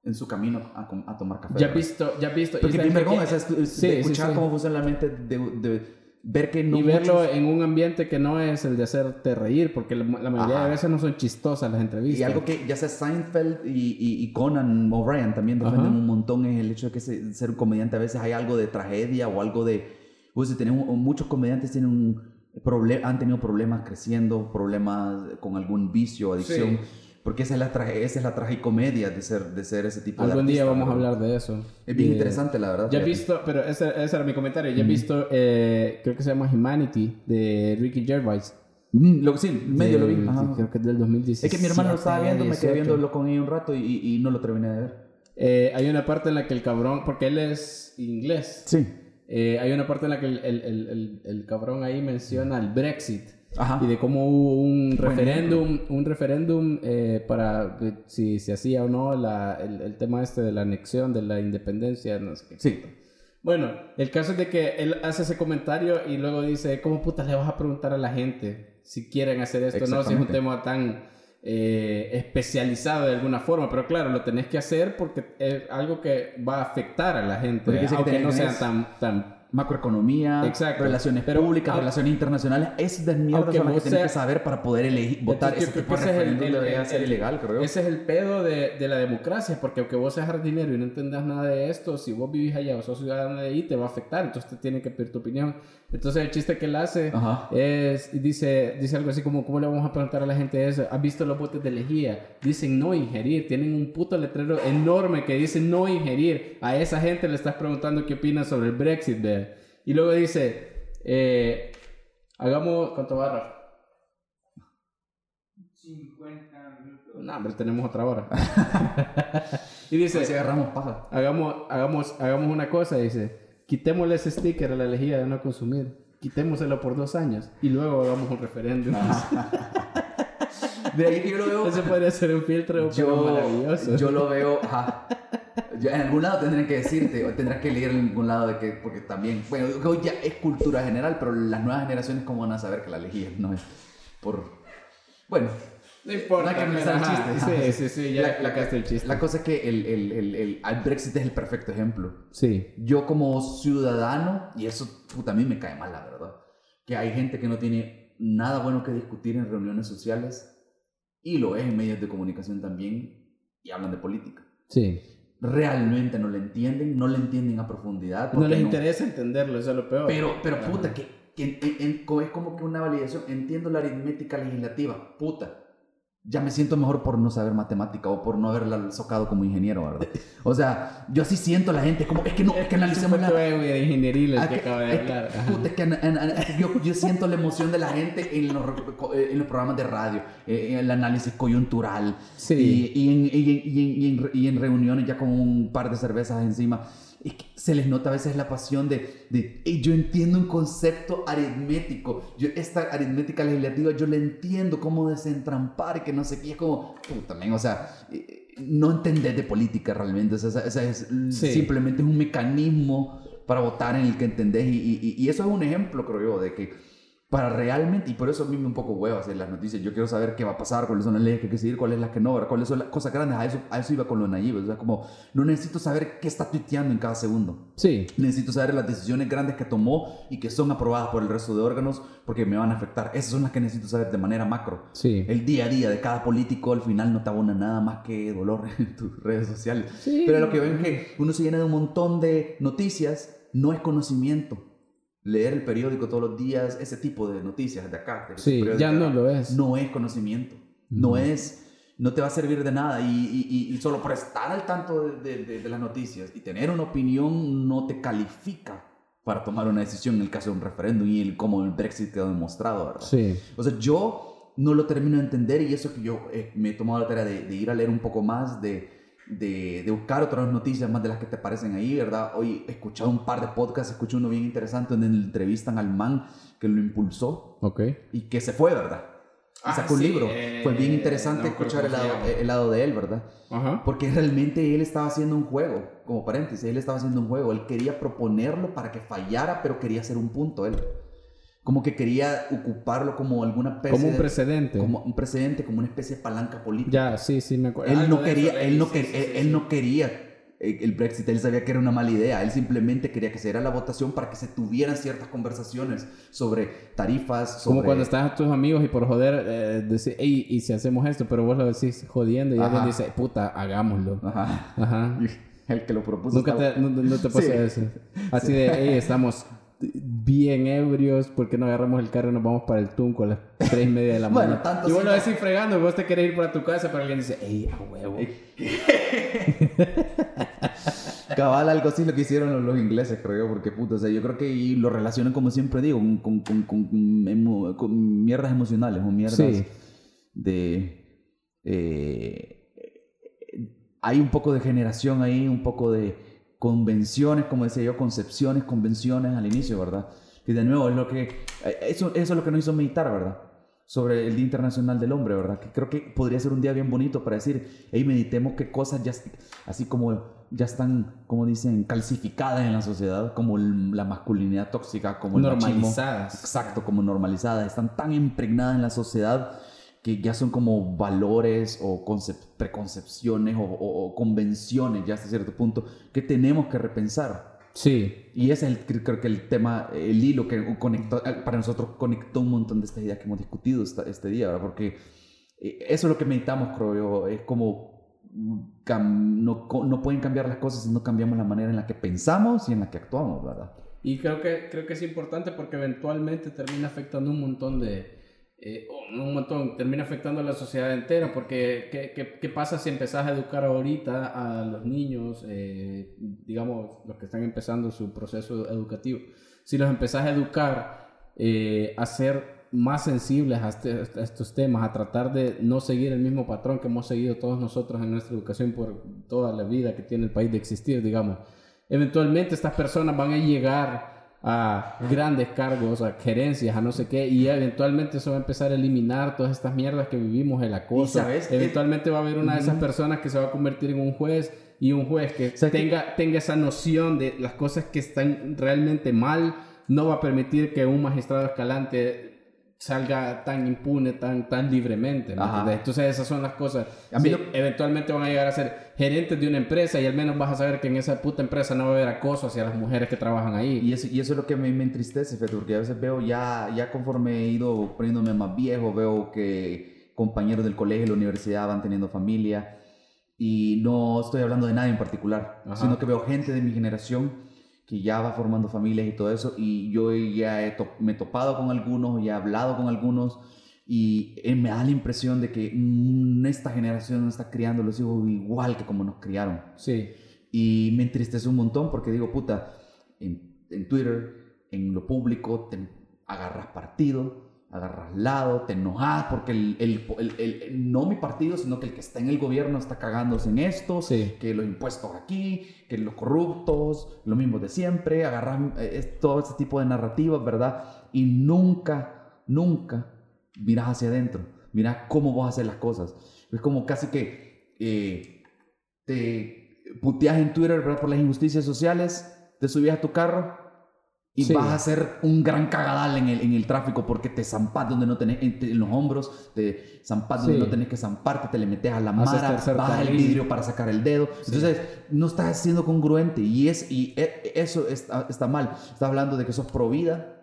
en su camino a, a tomar café. Ya visto, ya has visto. Porque sabes vergüenza que- es, es Sí, de sí, escuchar sí. cómo funciona la mente de, de- ver que no y verlo muchos- en un ambiente que no es el de hacerte reír, porque la, la mayoría Ajá. de veces no son chistosas las entrevistas. Y algo que ya sea Seinfeld y, y- y Conan O'Brien también defienden Ajá. un montón es el hecho de que se- ser un comediante a veces hay algo de tragedia o algo de... Pues si tenemos, muchos comediantes tienen un proble- han tenido problemas creciendo, problemas con algún vicio, adicción. Porque esa es la, traje- esa es la tragicomedia de ser, de ser ese tipo de Algún día vamos a hablar de eso. Es bien Eh, interesante, la verdad. Ya he visto, pero ese, ese era mi comentario. Ya he Ujú. visto, eh, creo que se llama Humanity, de Ricky Gervais. Mm, lo, sí, medio lo vi. Ajá. Creo que es del 2017. Es que mi hermano lo estaba viendo, me quedé 18. viéndolo con él un rato y, y- y no lo terminé de ver. Eh, hay una parte en la que el cabrón, porque él es inglés, Sí. eh, hay una parte en la que el, el, el- el cabrón ahí menciona el Brexit. Ajá. Y de cómo hubo un Buen referéndum, un referéndum eh, para eh, si se hacía o no la, el, el tema este de la anexión, de la independencia, no sé qué. Sí. Bueno, el caso es de que él hace ese comentario y luego dice, ¿cómo puta le vas a preguntar a la gente si quieren hacer esto? No, si es un tema tan eh, especializado de alguna forma, pero claro, lo tenés que hacer porque es algo que va a afectar a la gente, Porque aunque no sean tan... tan Macroeconomía, Exacto. relaciones Pero- públicas, au- relaciones internacionales. Es de mierda son las que vos tienes que saber para poder elegir, votar. Ese yo tipo creo de que ese es el- el- debería ser el- ilegal, creo. Ese es el pedo de, de la democracia, porque aunque vos seas jardinero y no entendas nada de esto, si vos vivís allá o sos ciudadano de ahí, te va a afectar, entonces te tiene que pedir tu opinión. Entonces el chiste que él hace Ajá. es, dice, dice algo así como, ¿cómo le vamos a preguntar a la gente eso? ¿Has visto los botes de lejía? Dicen no ingerir, tienen un puto letrero enorme que dice no ingerir. A esa gente le estás preguntando qué opina sobre el Brexit, ¿ve? Y luego dice, eh, hagamos, ¿cuánto va, Rafa? 50 minutos. No, hombre, tenemos otra hora. y dice, Pues si agarramos paja. hagamos, hagamos, hagamos una cosa, dice, quitémosle ese sticker a la lejía de no consumir, quitémoselo por dos años y luego hagamos un referéndum. De ahí que yo lo veo. Ese podría ser un filtro yo, maravilloso. yo lo veo. ajá. Yo- en algún lado tendrán que decirte, o tendrás que leer en algún lado de que, porque también, bueno, que hoy ya es cultura general, pero las nuevas generaciones, ¿cómo van a saber que la lejía no es por. Bueno, no importa. no hay que empezar el chiste. Sí, sí, sí, ya la, el chiste. La cosa es que el, el, el, el, el Brexit es el perfecto ejemplo. Sí, Yo como ciudadano, y eso puta, a mí me cae mal, la verdad, que hay gente que no tiene nada bueno que discutir en reuniones sociales, y lo es en medios de comunicación también, y hablan de política. sí. Realmente no le entienden, no le entienden a profundidad. No les interesa entenderlo, eso es lo peor. Pero, pero Ajá. puta, que, que en- en- en- es como que una validación. Entiendo la aritmética legislativa, puta. Ya me siento mejor por no saber matemática o por no haberla socado como ingeniero, ¿verdad? O sea, yo así siento a la gente, como es que no, es que analicemos la, de ingenieril el Ah, que acaba de hablar. Es que yo, yo siento la emoción de la gente en los, en los programas de radio, eh, en el análisis coyuntural, Sí. y, y en, y, y en reuniones ya con un par de cervezas encima. Se les nota a veces la pasión de, de "Ey, yo entiendo un concepto aritmético, yo, esta aritmética legislativa yo le entiendo cómo desentrampar y que no sé qué, es como, men, o sea, eh, no entender de política realmente, o sea, es, Sí. simplemente es un mecanismo para votar en el que entendés y, y- y eso es un ejemplo, creo yo, de que para realmente, y por eso a mí me un poco huevo hacer las noticias, yo quiero saber qué va a pasar, cuáles son las leyes que hay que seguir, cuáles las que no, cuáles son las cosas grandes, a eso, a eso iba con los naivos, o sea, como no necesito saber qué está tuiteando en cada segundo. Sí. Necesito saber las decisiones grandes que tomó y que son aprobadas por el resto de órganos porque me van a afectar. Esas son las que necesito saber de manera macro. Sí. El día a día de cada político al final no te abona nada más que dolor en tus redes sociales. Sí. Pero lo que ven es que uno se llena de un montón de noticias, no es conocimiento. Leer el periódico todos los días, ese tipo de noticias de acá. de Sí, ya no lo es. No es conocimiento. No es, no te va a servir de nada. Y, y- y- solo por estar al tanto de, de- de- las noticias y tener una opinión no te califica para tomar una decisión en el caso de un referéndum y el cómo el Brexit quedó demostrado, ¿verdad? Sí. O sea, yo no lo termino de entender y eso que yo eh, me he tomado la tarea de, de ir a leer un poco más, de, de, de buscar otras noticias más de las que te aparecen ahí, ¿verdad? Hoy he escuchado un par de podcasts, escuché uno bien interesante donde le entrevistan al man que lo impulsó Ok. y que se fue, ¿verdad? Y Ah, sacó un sí, libro. eh, Fue bien interesante no escuchar el lado, el lado de él, ¿verdad? Ajá. Porque realmente él estaba haciendo un juego, como paréntesis, él estaba haciendo un juego. Él quería proponerlo para que fallara, pero quería hacer un punto él. Como que quería ocuparlo como alguna especie Como un de- precedente. como un precedente, como una especie de palanca política. Ya, sí, sí, me acuerdo. Él Algo no de eso quería, él no, sí, quer- sí, él, sí, él sí. no quería eh, el Brexit, él sabía que era una mala idea, él simplemente quería que se diera la votación para que se tuvieran ciertas conversaciones sobre tarifas, sobre... Como cuando estás a tus amigos y por joder eh, decís, "Ey, y si hacemos esto, pero vos lo decís jodiendo y alguien dice, puta, hagámoslo. Ajá. Ajá. El que lo propuso Nunca estaba- te, no, no te pasa Sí. eso. Así de, hey, estamos bien ebrios, ¿por qué no agarramos el carro y nos vamos para el Tunco a las tres y media de la Bueno, mañana? tanto y así lo no- decís fregando vos te querés ir para tu casa, pero alguien dice, hey, a huevo. Cabal, algo así lo que hicieron los, los ingleses, creo yo, porque puto, o sea, yo creo que y lo relacionan, como siempre digo, con, con, con, mierdas emocionales o mierdas Sí. de... eh, hay un poco de generación ahí, un poco de convenciones, como decía yo, concepciones, convenciones al inicio, ¿verdad? Y de nuevo, es lo que... eh, Eso, eso es lo que nos hizo meditar, ¿verdad? Sobre el Día Internacional del Hombre, ¿verdad? Que creo que podría ser un día bien bonito para decir, hey, meditemos qué cosas ya, así como ya están, como dicen, calcificadas en la sociedad, como el- la masculinidad tóxica, como el machismo. Normalizadas. Exacto, como normalizadas, están tan impregnadas en la sociedad que ya son como valores o concep- preconcepciones o, o- o convenciones ya hasta cierto punto que tenemos que repensar. Sí, Y ese es el, cre- creo que el tema, el hilo que conectó, para nosotros conectó un montón de estas ideas que hemos discutido esta- este día, ¿verdad? Porque eh, eso es lo que meditamos, creo yo, es como mm, no, no pueden cambiar las cosas si no cambiamos la manera en la que pensamos y en la que actuamos, ¿verdad? y creo que, creo que es importante porque eventualmente termina afectando un montón de... eh, un montón, termina afectando a la sociedad entera porque ¿qué, qué, qué pasa si empezás a educar ahorita a los niños, eh, digamos, los que están empezando su proceso educativo? Si los empezás a educar eh, a ser más sensibles a, este- a estos temas, a tratar de no seguir el mismo patrón que hemos seguido todos nosotros en nuestra educación por toda la vida que tiene el país de existir, digamos. Eventualmente estas personas van a llegar a grandes cargos, a gerencias, a no sé qué, y eventualmente eso va a empezar a eliminar todas estas mierdas que vivimos, el acoso. Sabes, eventualmente va a haber una de esas personas que se va a convertir en un juez y un juez que sea, que- tenga, tenga esa noción de las cosas que están realmente mal, no va a permitir que un magistrado escalante salga tan impune, tan, tan libremente. ¿me? Entonces esas son las cosas. A mí Sí, lo- Eventualmente van a llegar a ser gerentes de una empresa y al menos vas a saber que en esa puta empresa no va a haber acoso hacia las mujeres que trabajan ahí. Y eso, y eso es lo que me, me entristece, fíjate, porque a veces veo ya, ya conforme he ido poniéndome más viejo, veo que compañeros del colegio y la universidad van teniendo familia. Y no estoy hablando de nadie en particular, Ajá. sino que veo gente de mi generación que ya va formando familias y todo eso. Y yo ya he to- me he topado con algunos, ya he hablado con algunos. Y eh, me da la impresión de que mm, esta generación está criando los hijos igual que como nos criaron. Sí. Y me entristece un montón porque digo, puta, en, en Twitter, en lo público, te agarras partido, agarras lado, te enojas porque el, el- el- el- no mi partido, sino que el que está en el gobierno está cagándose en esto, Sí. que los impuestos aquí, que los corruptos, lo mismo de siempre, agarran eh, todo ese tipo de narrativas, ¿verdad? Y nunca, nunca miras hacia adentro, miras cómo vas a hacer las cosas. Es como casi que eh, te puteas en Twitter ¿verdad? por las injusticias sociales, te subías a tu carro y Sí. vas a hacer un gran cagadal en el, en el tráfico porque te zampas donde no tenés, en, en los hombros, te zampas donde Sí. no tenés que zamparte, te le metes a la mara, bajas el vidrio para sacar el dedo. Entonces, no estás siendo congruente y, es, y e- eso está, está mal. Estás hablando de que sos pro vida,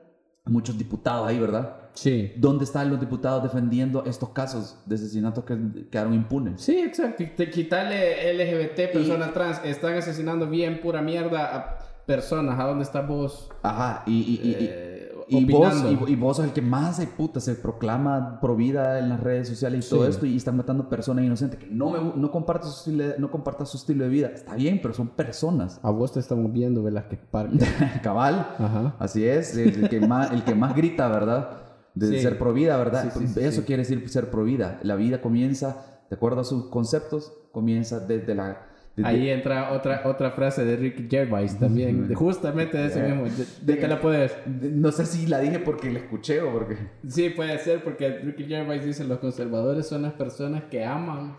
muchos diputados ahí, ¿verdad? Sí. ¿Dónde están los diputados defendiendo estos casos de asesinatos que quedaron impunes? Sí, exacto. Te quitarle LGBT, personas trans, están asesinando bien pura mierda a personas. ¿A dónde estás vos? Ajá, y, y, y- y- eh, y vos, y, y vos sos el que más se puta se proclama pro vida en las redes sociales y todo Sí. esto y están matando personas inocentes que no, me, no, comparto su estilo de, no compartas su estilo de vida. Está bien, pero son personas. A vos te estamos viendo, Velázquez Parque. Cabal. Ajá. Así es, el que más, el que más grita, ¿verdad? De Sí. ser pro vida, ¿verdad? Sí, sí, sí, Eso sí. quiere decir ser pro vida. La vida comienza, de acuerdo a sus conceptos, comienza desde la... Ahí entra otra, otra frase de Rick Gervais también, de- justamente de ese Yeah. mismo. De, la puedes. No sé si la dije porque la escuché o porque... Sí, puede ser, porque Ricky Gervais dice: los conservadores son las personas que aman,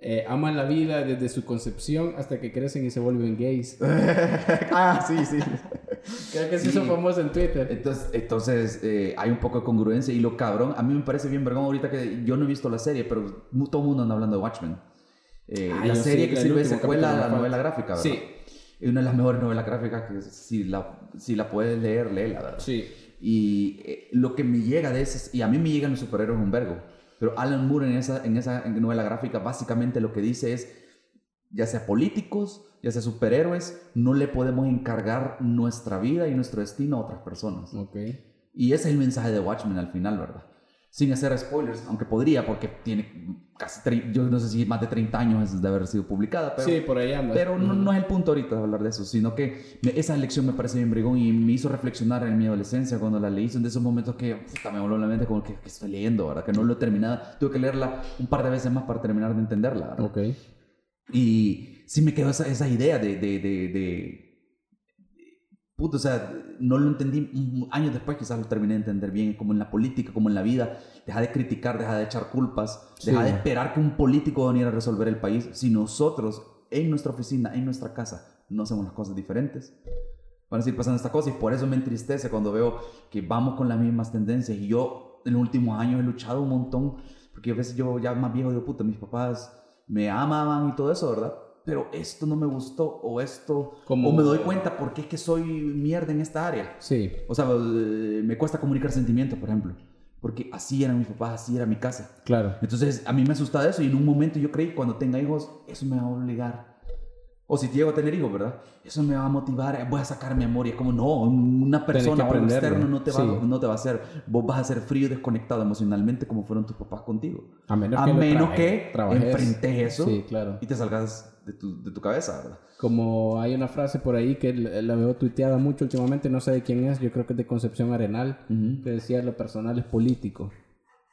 eh, aman la vida desde su concepción hasta que crecen y se vuelven gays. ah, sí, sí. Creo que se Sí. hizo famoso en Twitter. Entonces, entonces eh, hay un poco de congruencia y lo cabrón, a mí me parece bien vergón ahorita que yo no he visto la serie, pero todo el mundo anda hablando de Watchmen. Eh, Ah, la serie sí, que sirve de secuela a la novela gráfica, ¿verdad? Sí. Es una de las mejores novelas gráficas que si la, si la puedes leer, léela, ¿verdad? Sí. Y eh, lo que me llega de ese, y a mí me llegan los superhéroes un vergo, pero Alan Moore en esa, en esa novela gráfica básicamente lo que dice es, ya sea políticos, ya sea superhéroes, no le podemos encargar nuestra vida y nuestro destino a otras personas. Ok. Y ese es el mensaje de Watchmen al final, ¿verdad? Sin hacer spoilers, aunque podría, porque tiene casi, yo no sé si más de 30 años de haber sido publicada, pero... sí, por ahí anda. Pero no, no es el punto ahorita de hablar de eso, sino que esa lección me parece bien brigón y me hizo reflexionar en mi adolescencia cuando la leí. Son de esos momentos que puta, me voló la mente como que, que estoy leyendo, ¿verdad? Que no lo he terminado. Tuve que leerla un par de veces más para terminar de entenderla, ¿verdad? Ok. Y sí me quedó esa, esa idea de, de, de, de- Puta, o sea, no lo entendí años después, quizás lo terminé de entender bien, como en la política, como en la vida. Deja de criticar, deja de echar culpas, deja Sí. de esperar que un político viniera a resolver el país. Si nosotros, en nuestra oficina, en nuestra casa, no hacemos las cosas diferentes, van a seguir pasando esta cosa y por eso me entristece cuando veo que vamos con las mismas tendencias y yo en los últimos años he luchado un montón porque a veces yo ya más viejo digo puta mis papás me amaban y todo eso verdad pero esto no me gustó o esto Como- o me doy cuenta porque es que soy mierda en esta área Sí. o sea eh, me cuesta comunicar sentimientos por ejemplo porque así eran mis papás así era mi casa Claro. entonces, a mí me asusta eso y en un momento yo creí cuando tenga hijos, eso me va a obligar. O si llego a tener hijos, ¿verdad? Eso me va a motivar, eh, voy a sacar mi amor. Y es como, no, una persona o externo no te, va, sí. no te va a hacer. Vos vas a ser frío y desconectado emocionalmente como fueron tus papás contigo. A menos a que, menos que enfrentes eso Sí, claro. y te salgas de tu, de tu cabeza, ¿verdad? Como hay una frase por ahí que la veo tuiteada mucho últimamente, no sé de quién es, yo creo que es de Concepción Arenal, Ujú, que decía lo personal es político.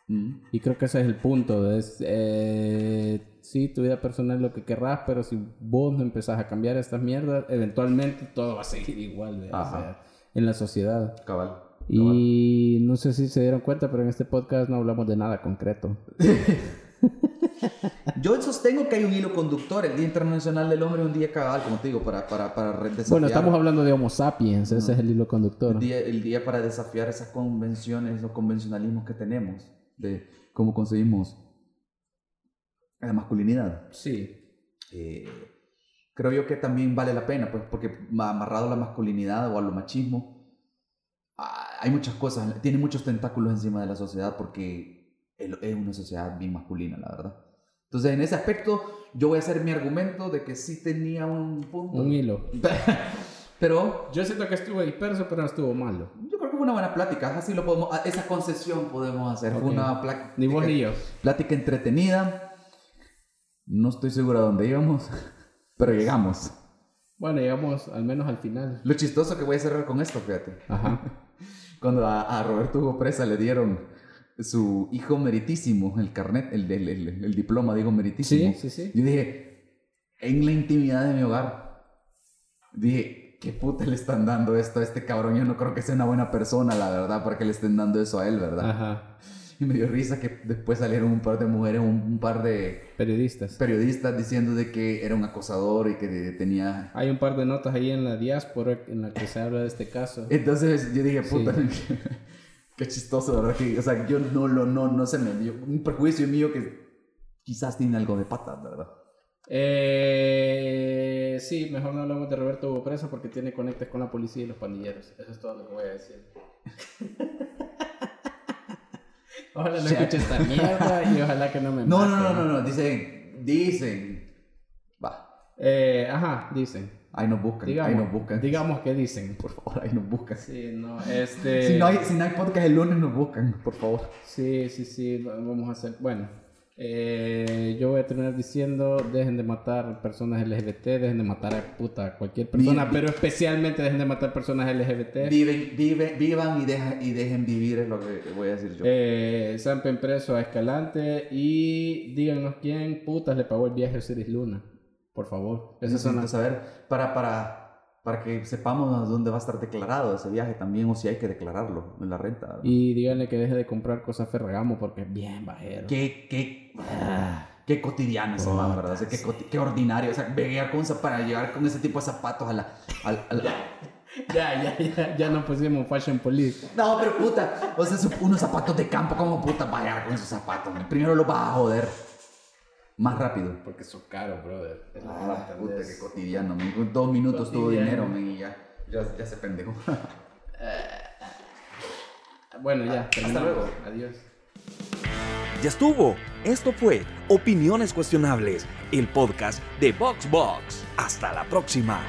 ujú. Y creo que ese es el punto. Es, eh, sí, tu vida personal es lo que querrás, pero si vos no empezás a cambiar estas mierdas, eventualmente todo va a seguir igual. O sea, en la sociedad. Cabal. cabal. Y no sé si se dieron cuenta, pero en este podcast no hablamos de nada concreto. Yo sostengo que hay un hilo conductor. El Día Internacional del Hombre es un día cabal, como te digo, para, para, para desafiar. Bueno, estamos hablando de Homo sapiens, ese es el hilo conductor. El día, el día para desafiar esas convenciones o convencionalismos que tenemos de cómo conseguimos la masculinidad. Sí. Eh, creo yo que también vale la pena, pues, porque amarrado a la masculinidad o a lo machismo, ah, hay muchas cosas, tiene muchos tentáculos encima de la sociedad porque es una sociedad bien masculina, la verdad. Entonces, en ese aspecto, yo voy a hacer mi argumento de que sí tenía un punto. Un hilo. Pero Yo siento que estuvo disperso, pero no estuvo malo. yo creo que fue una buena plática, así lo podemos, a- esa concesión podemos hacer. Fue una plática, Ni vos ni yo. plática entretenida. No estoy seguro a dónde íbamos, pero llegamos. Bueno, llegamos al menos al final. Lo chistoso que voy a cerrar con esto, fíjate. Ajá. Cuando a, a Roberto Hugo Presa le dieron su hijo meritísimo, el carnet, el, el, el- el diploma, digo, meritísimo. Sí, sí, sí. Yo dije, en la intimidad de mi hogar, dije, ¿qué puta le están dando esto a este cabrón? Yo no creo que sea una buena persona, la verdad, para que le estén dando eso a él, ¿verdad? Ajá. Y me dio risa que después salieron un par de mujeres, un, un par de Periodistas. periodistas diciendo de que era un acosador y que tenía... Hay un par de notas ahí en la diáspora en la que se habla de este caso. Entonces yo dije, puta, Sí. qué chistoso, ¿verdad? Que, o sea, yo no lo, no, no se me dio un prejuicio mío que quizás tiene algo de patas, ¿verdad? Eh, sí, mejor no hablamos de Roberto Hugo Presa porque tiene conectes con la policía y los pandilleros. Eso es todo lo que voy a decir. ojalá no escuche esta mierda y ojalá que no me No, mate. no, no, no, no, dicen, dicen, va, Eh, ajá, dicen. Ahí nos buscan, Digamos, ahí nos buscan. digamos que dicen. Por favor, ahí nos buscan. Sí, no, este... Si, no hay, si no hay podcast el lunes, nos buscan, por favor. Sí, sí, sí, va- vamos a hacer. Bueno, eh, yo voy a terminar diciendo: dejen de matar personas LGBT, dejen de matar a puta cualquier persona, pero especialmente dejen de matar personas LGBT. Viven, vive, vivan y, deja- y dejen vivir, es lo que voy a decir yo. Eh, zampen preso a Escalante y díganos quién putas le pagó el viaje a Osiris Luna. Por favor. Esas son las. saber para, para, para que sepamos dónde va a estar declarado ese viaje también o si hay que declararlo en la renta. ¿verdad? Y díganle que deje de comprar cosas Ferragamo porque es bien bajero. Qué, qué, qué cotidiano ese man, ¿verdad? O sea, qué, qué ordinario. O sea, llegar con, para llegar con ese tipo de zapatos a la... al- al- Ya, ya, ya, ya nos pusimos Fashion Police. No, pero puta, o sea, unos zapatos de campo, como puta va a llegar con esos zapatos? Primero los vas a joder. Más rápido. Porque eso caro, brother. Es Ah, puta, qué cotidiano. Dos minutos tuvo Cotidiano. dinero, men, y ya, ya, ya se pendejo. Bueno, ya. terminamos. luego. Adiós. Ya estuvo. Esto fue Opiniones Cuestionables, el podcast de VoxBox. Hasta la próxima.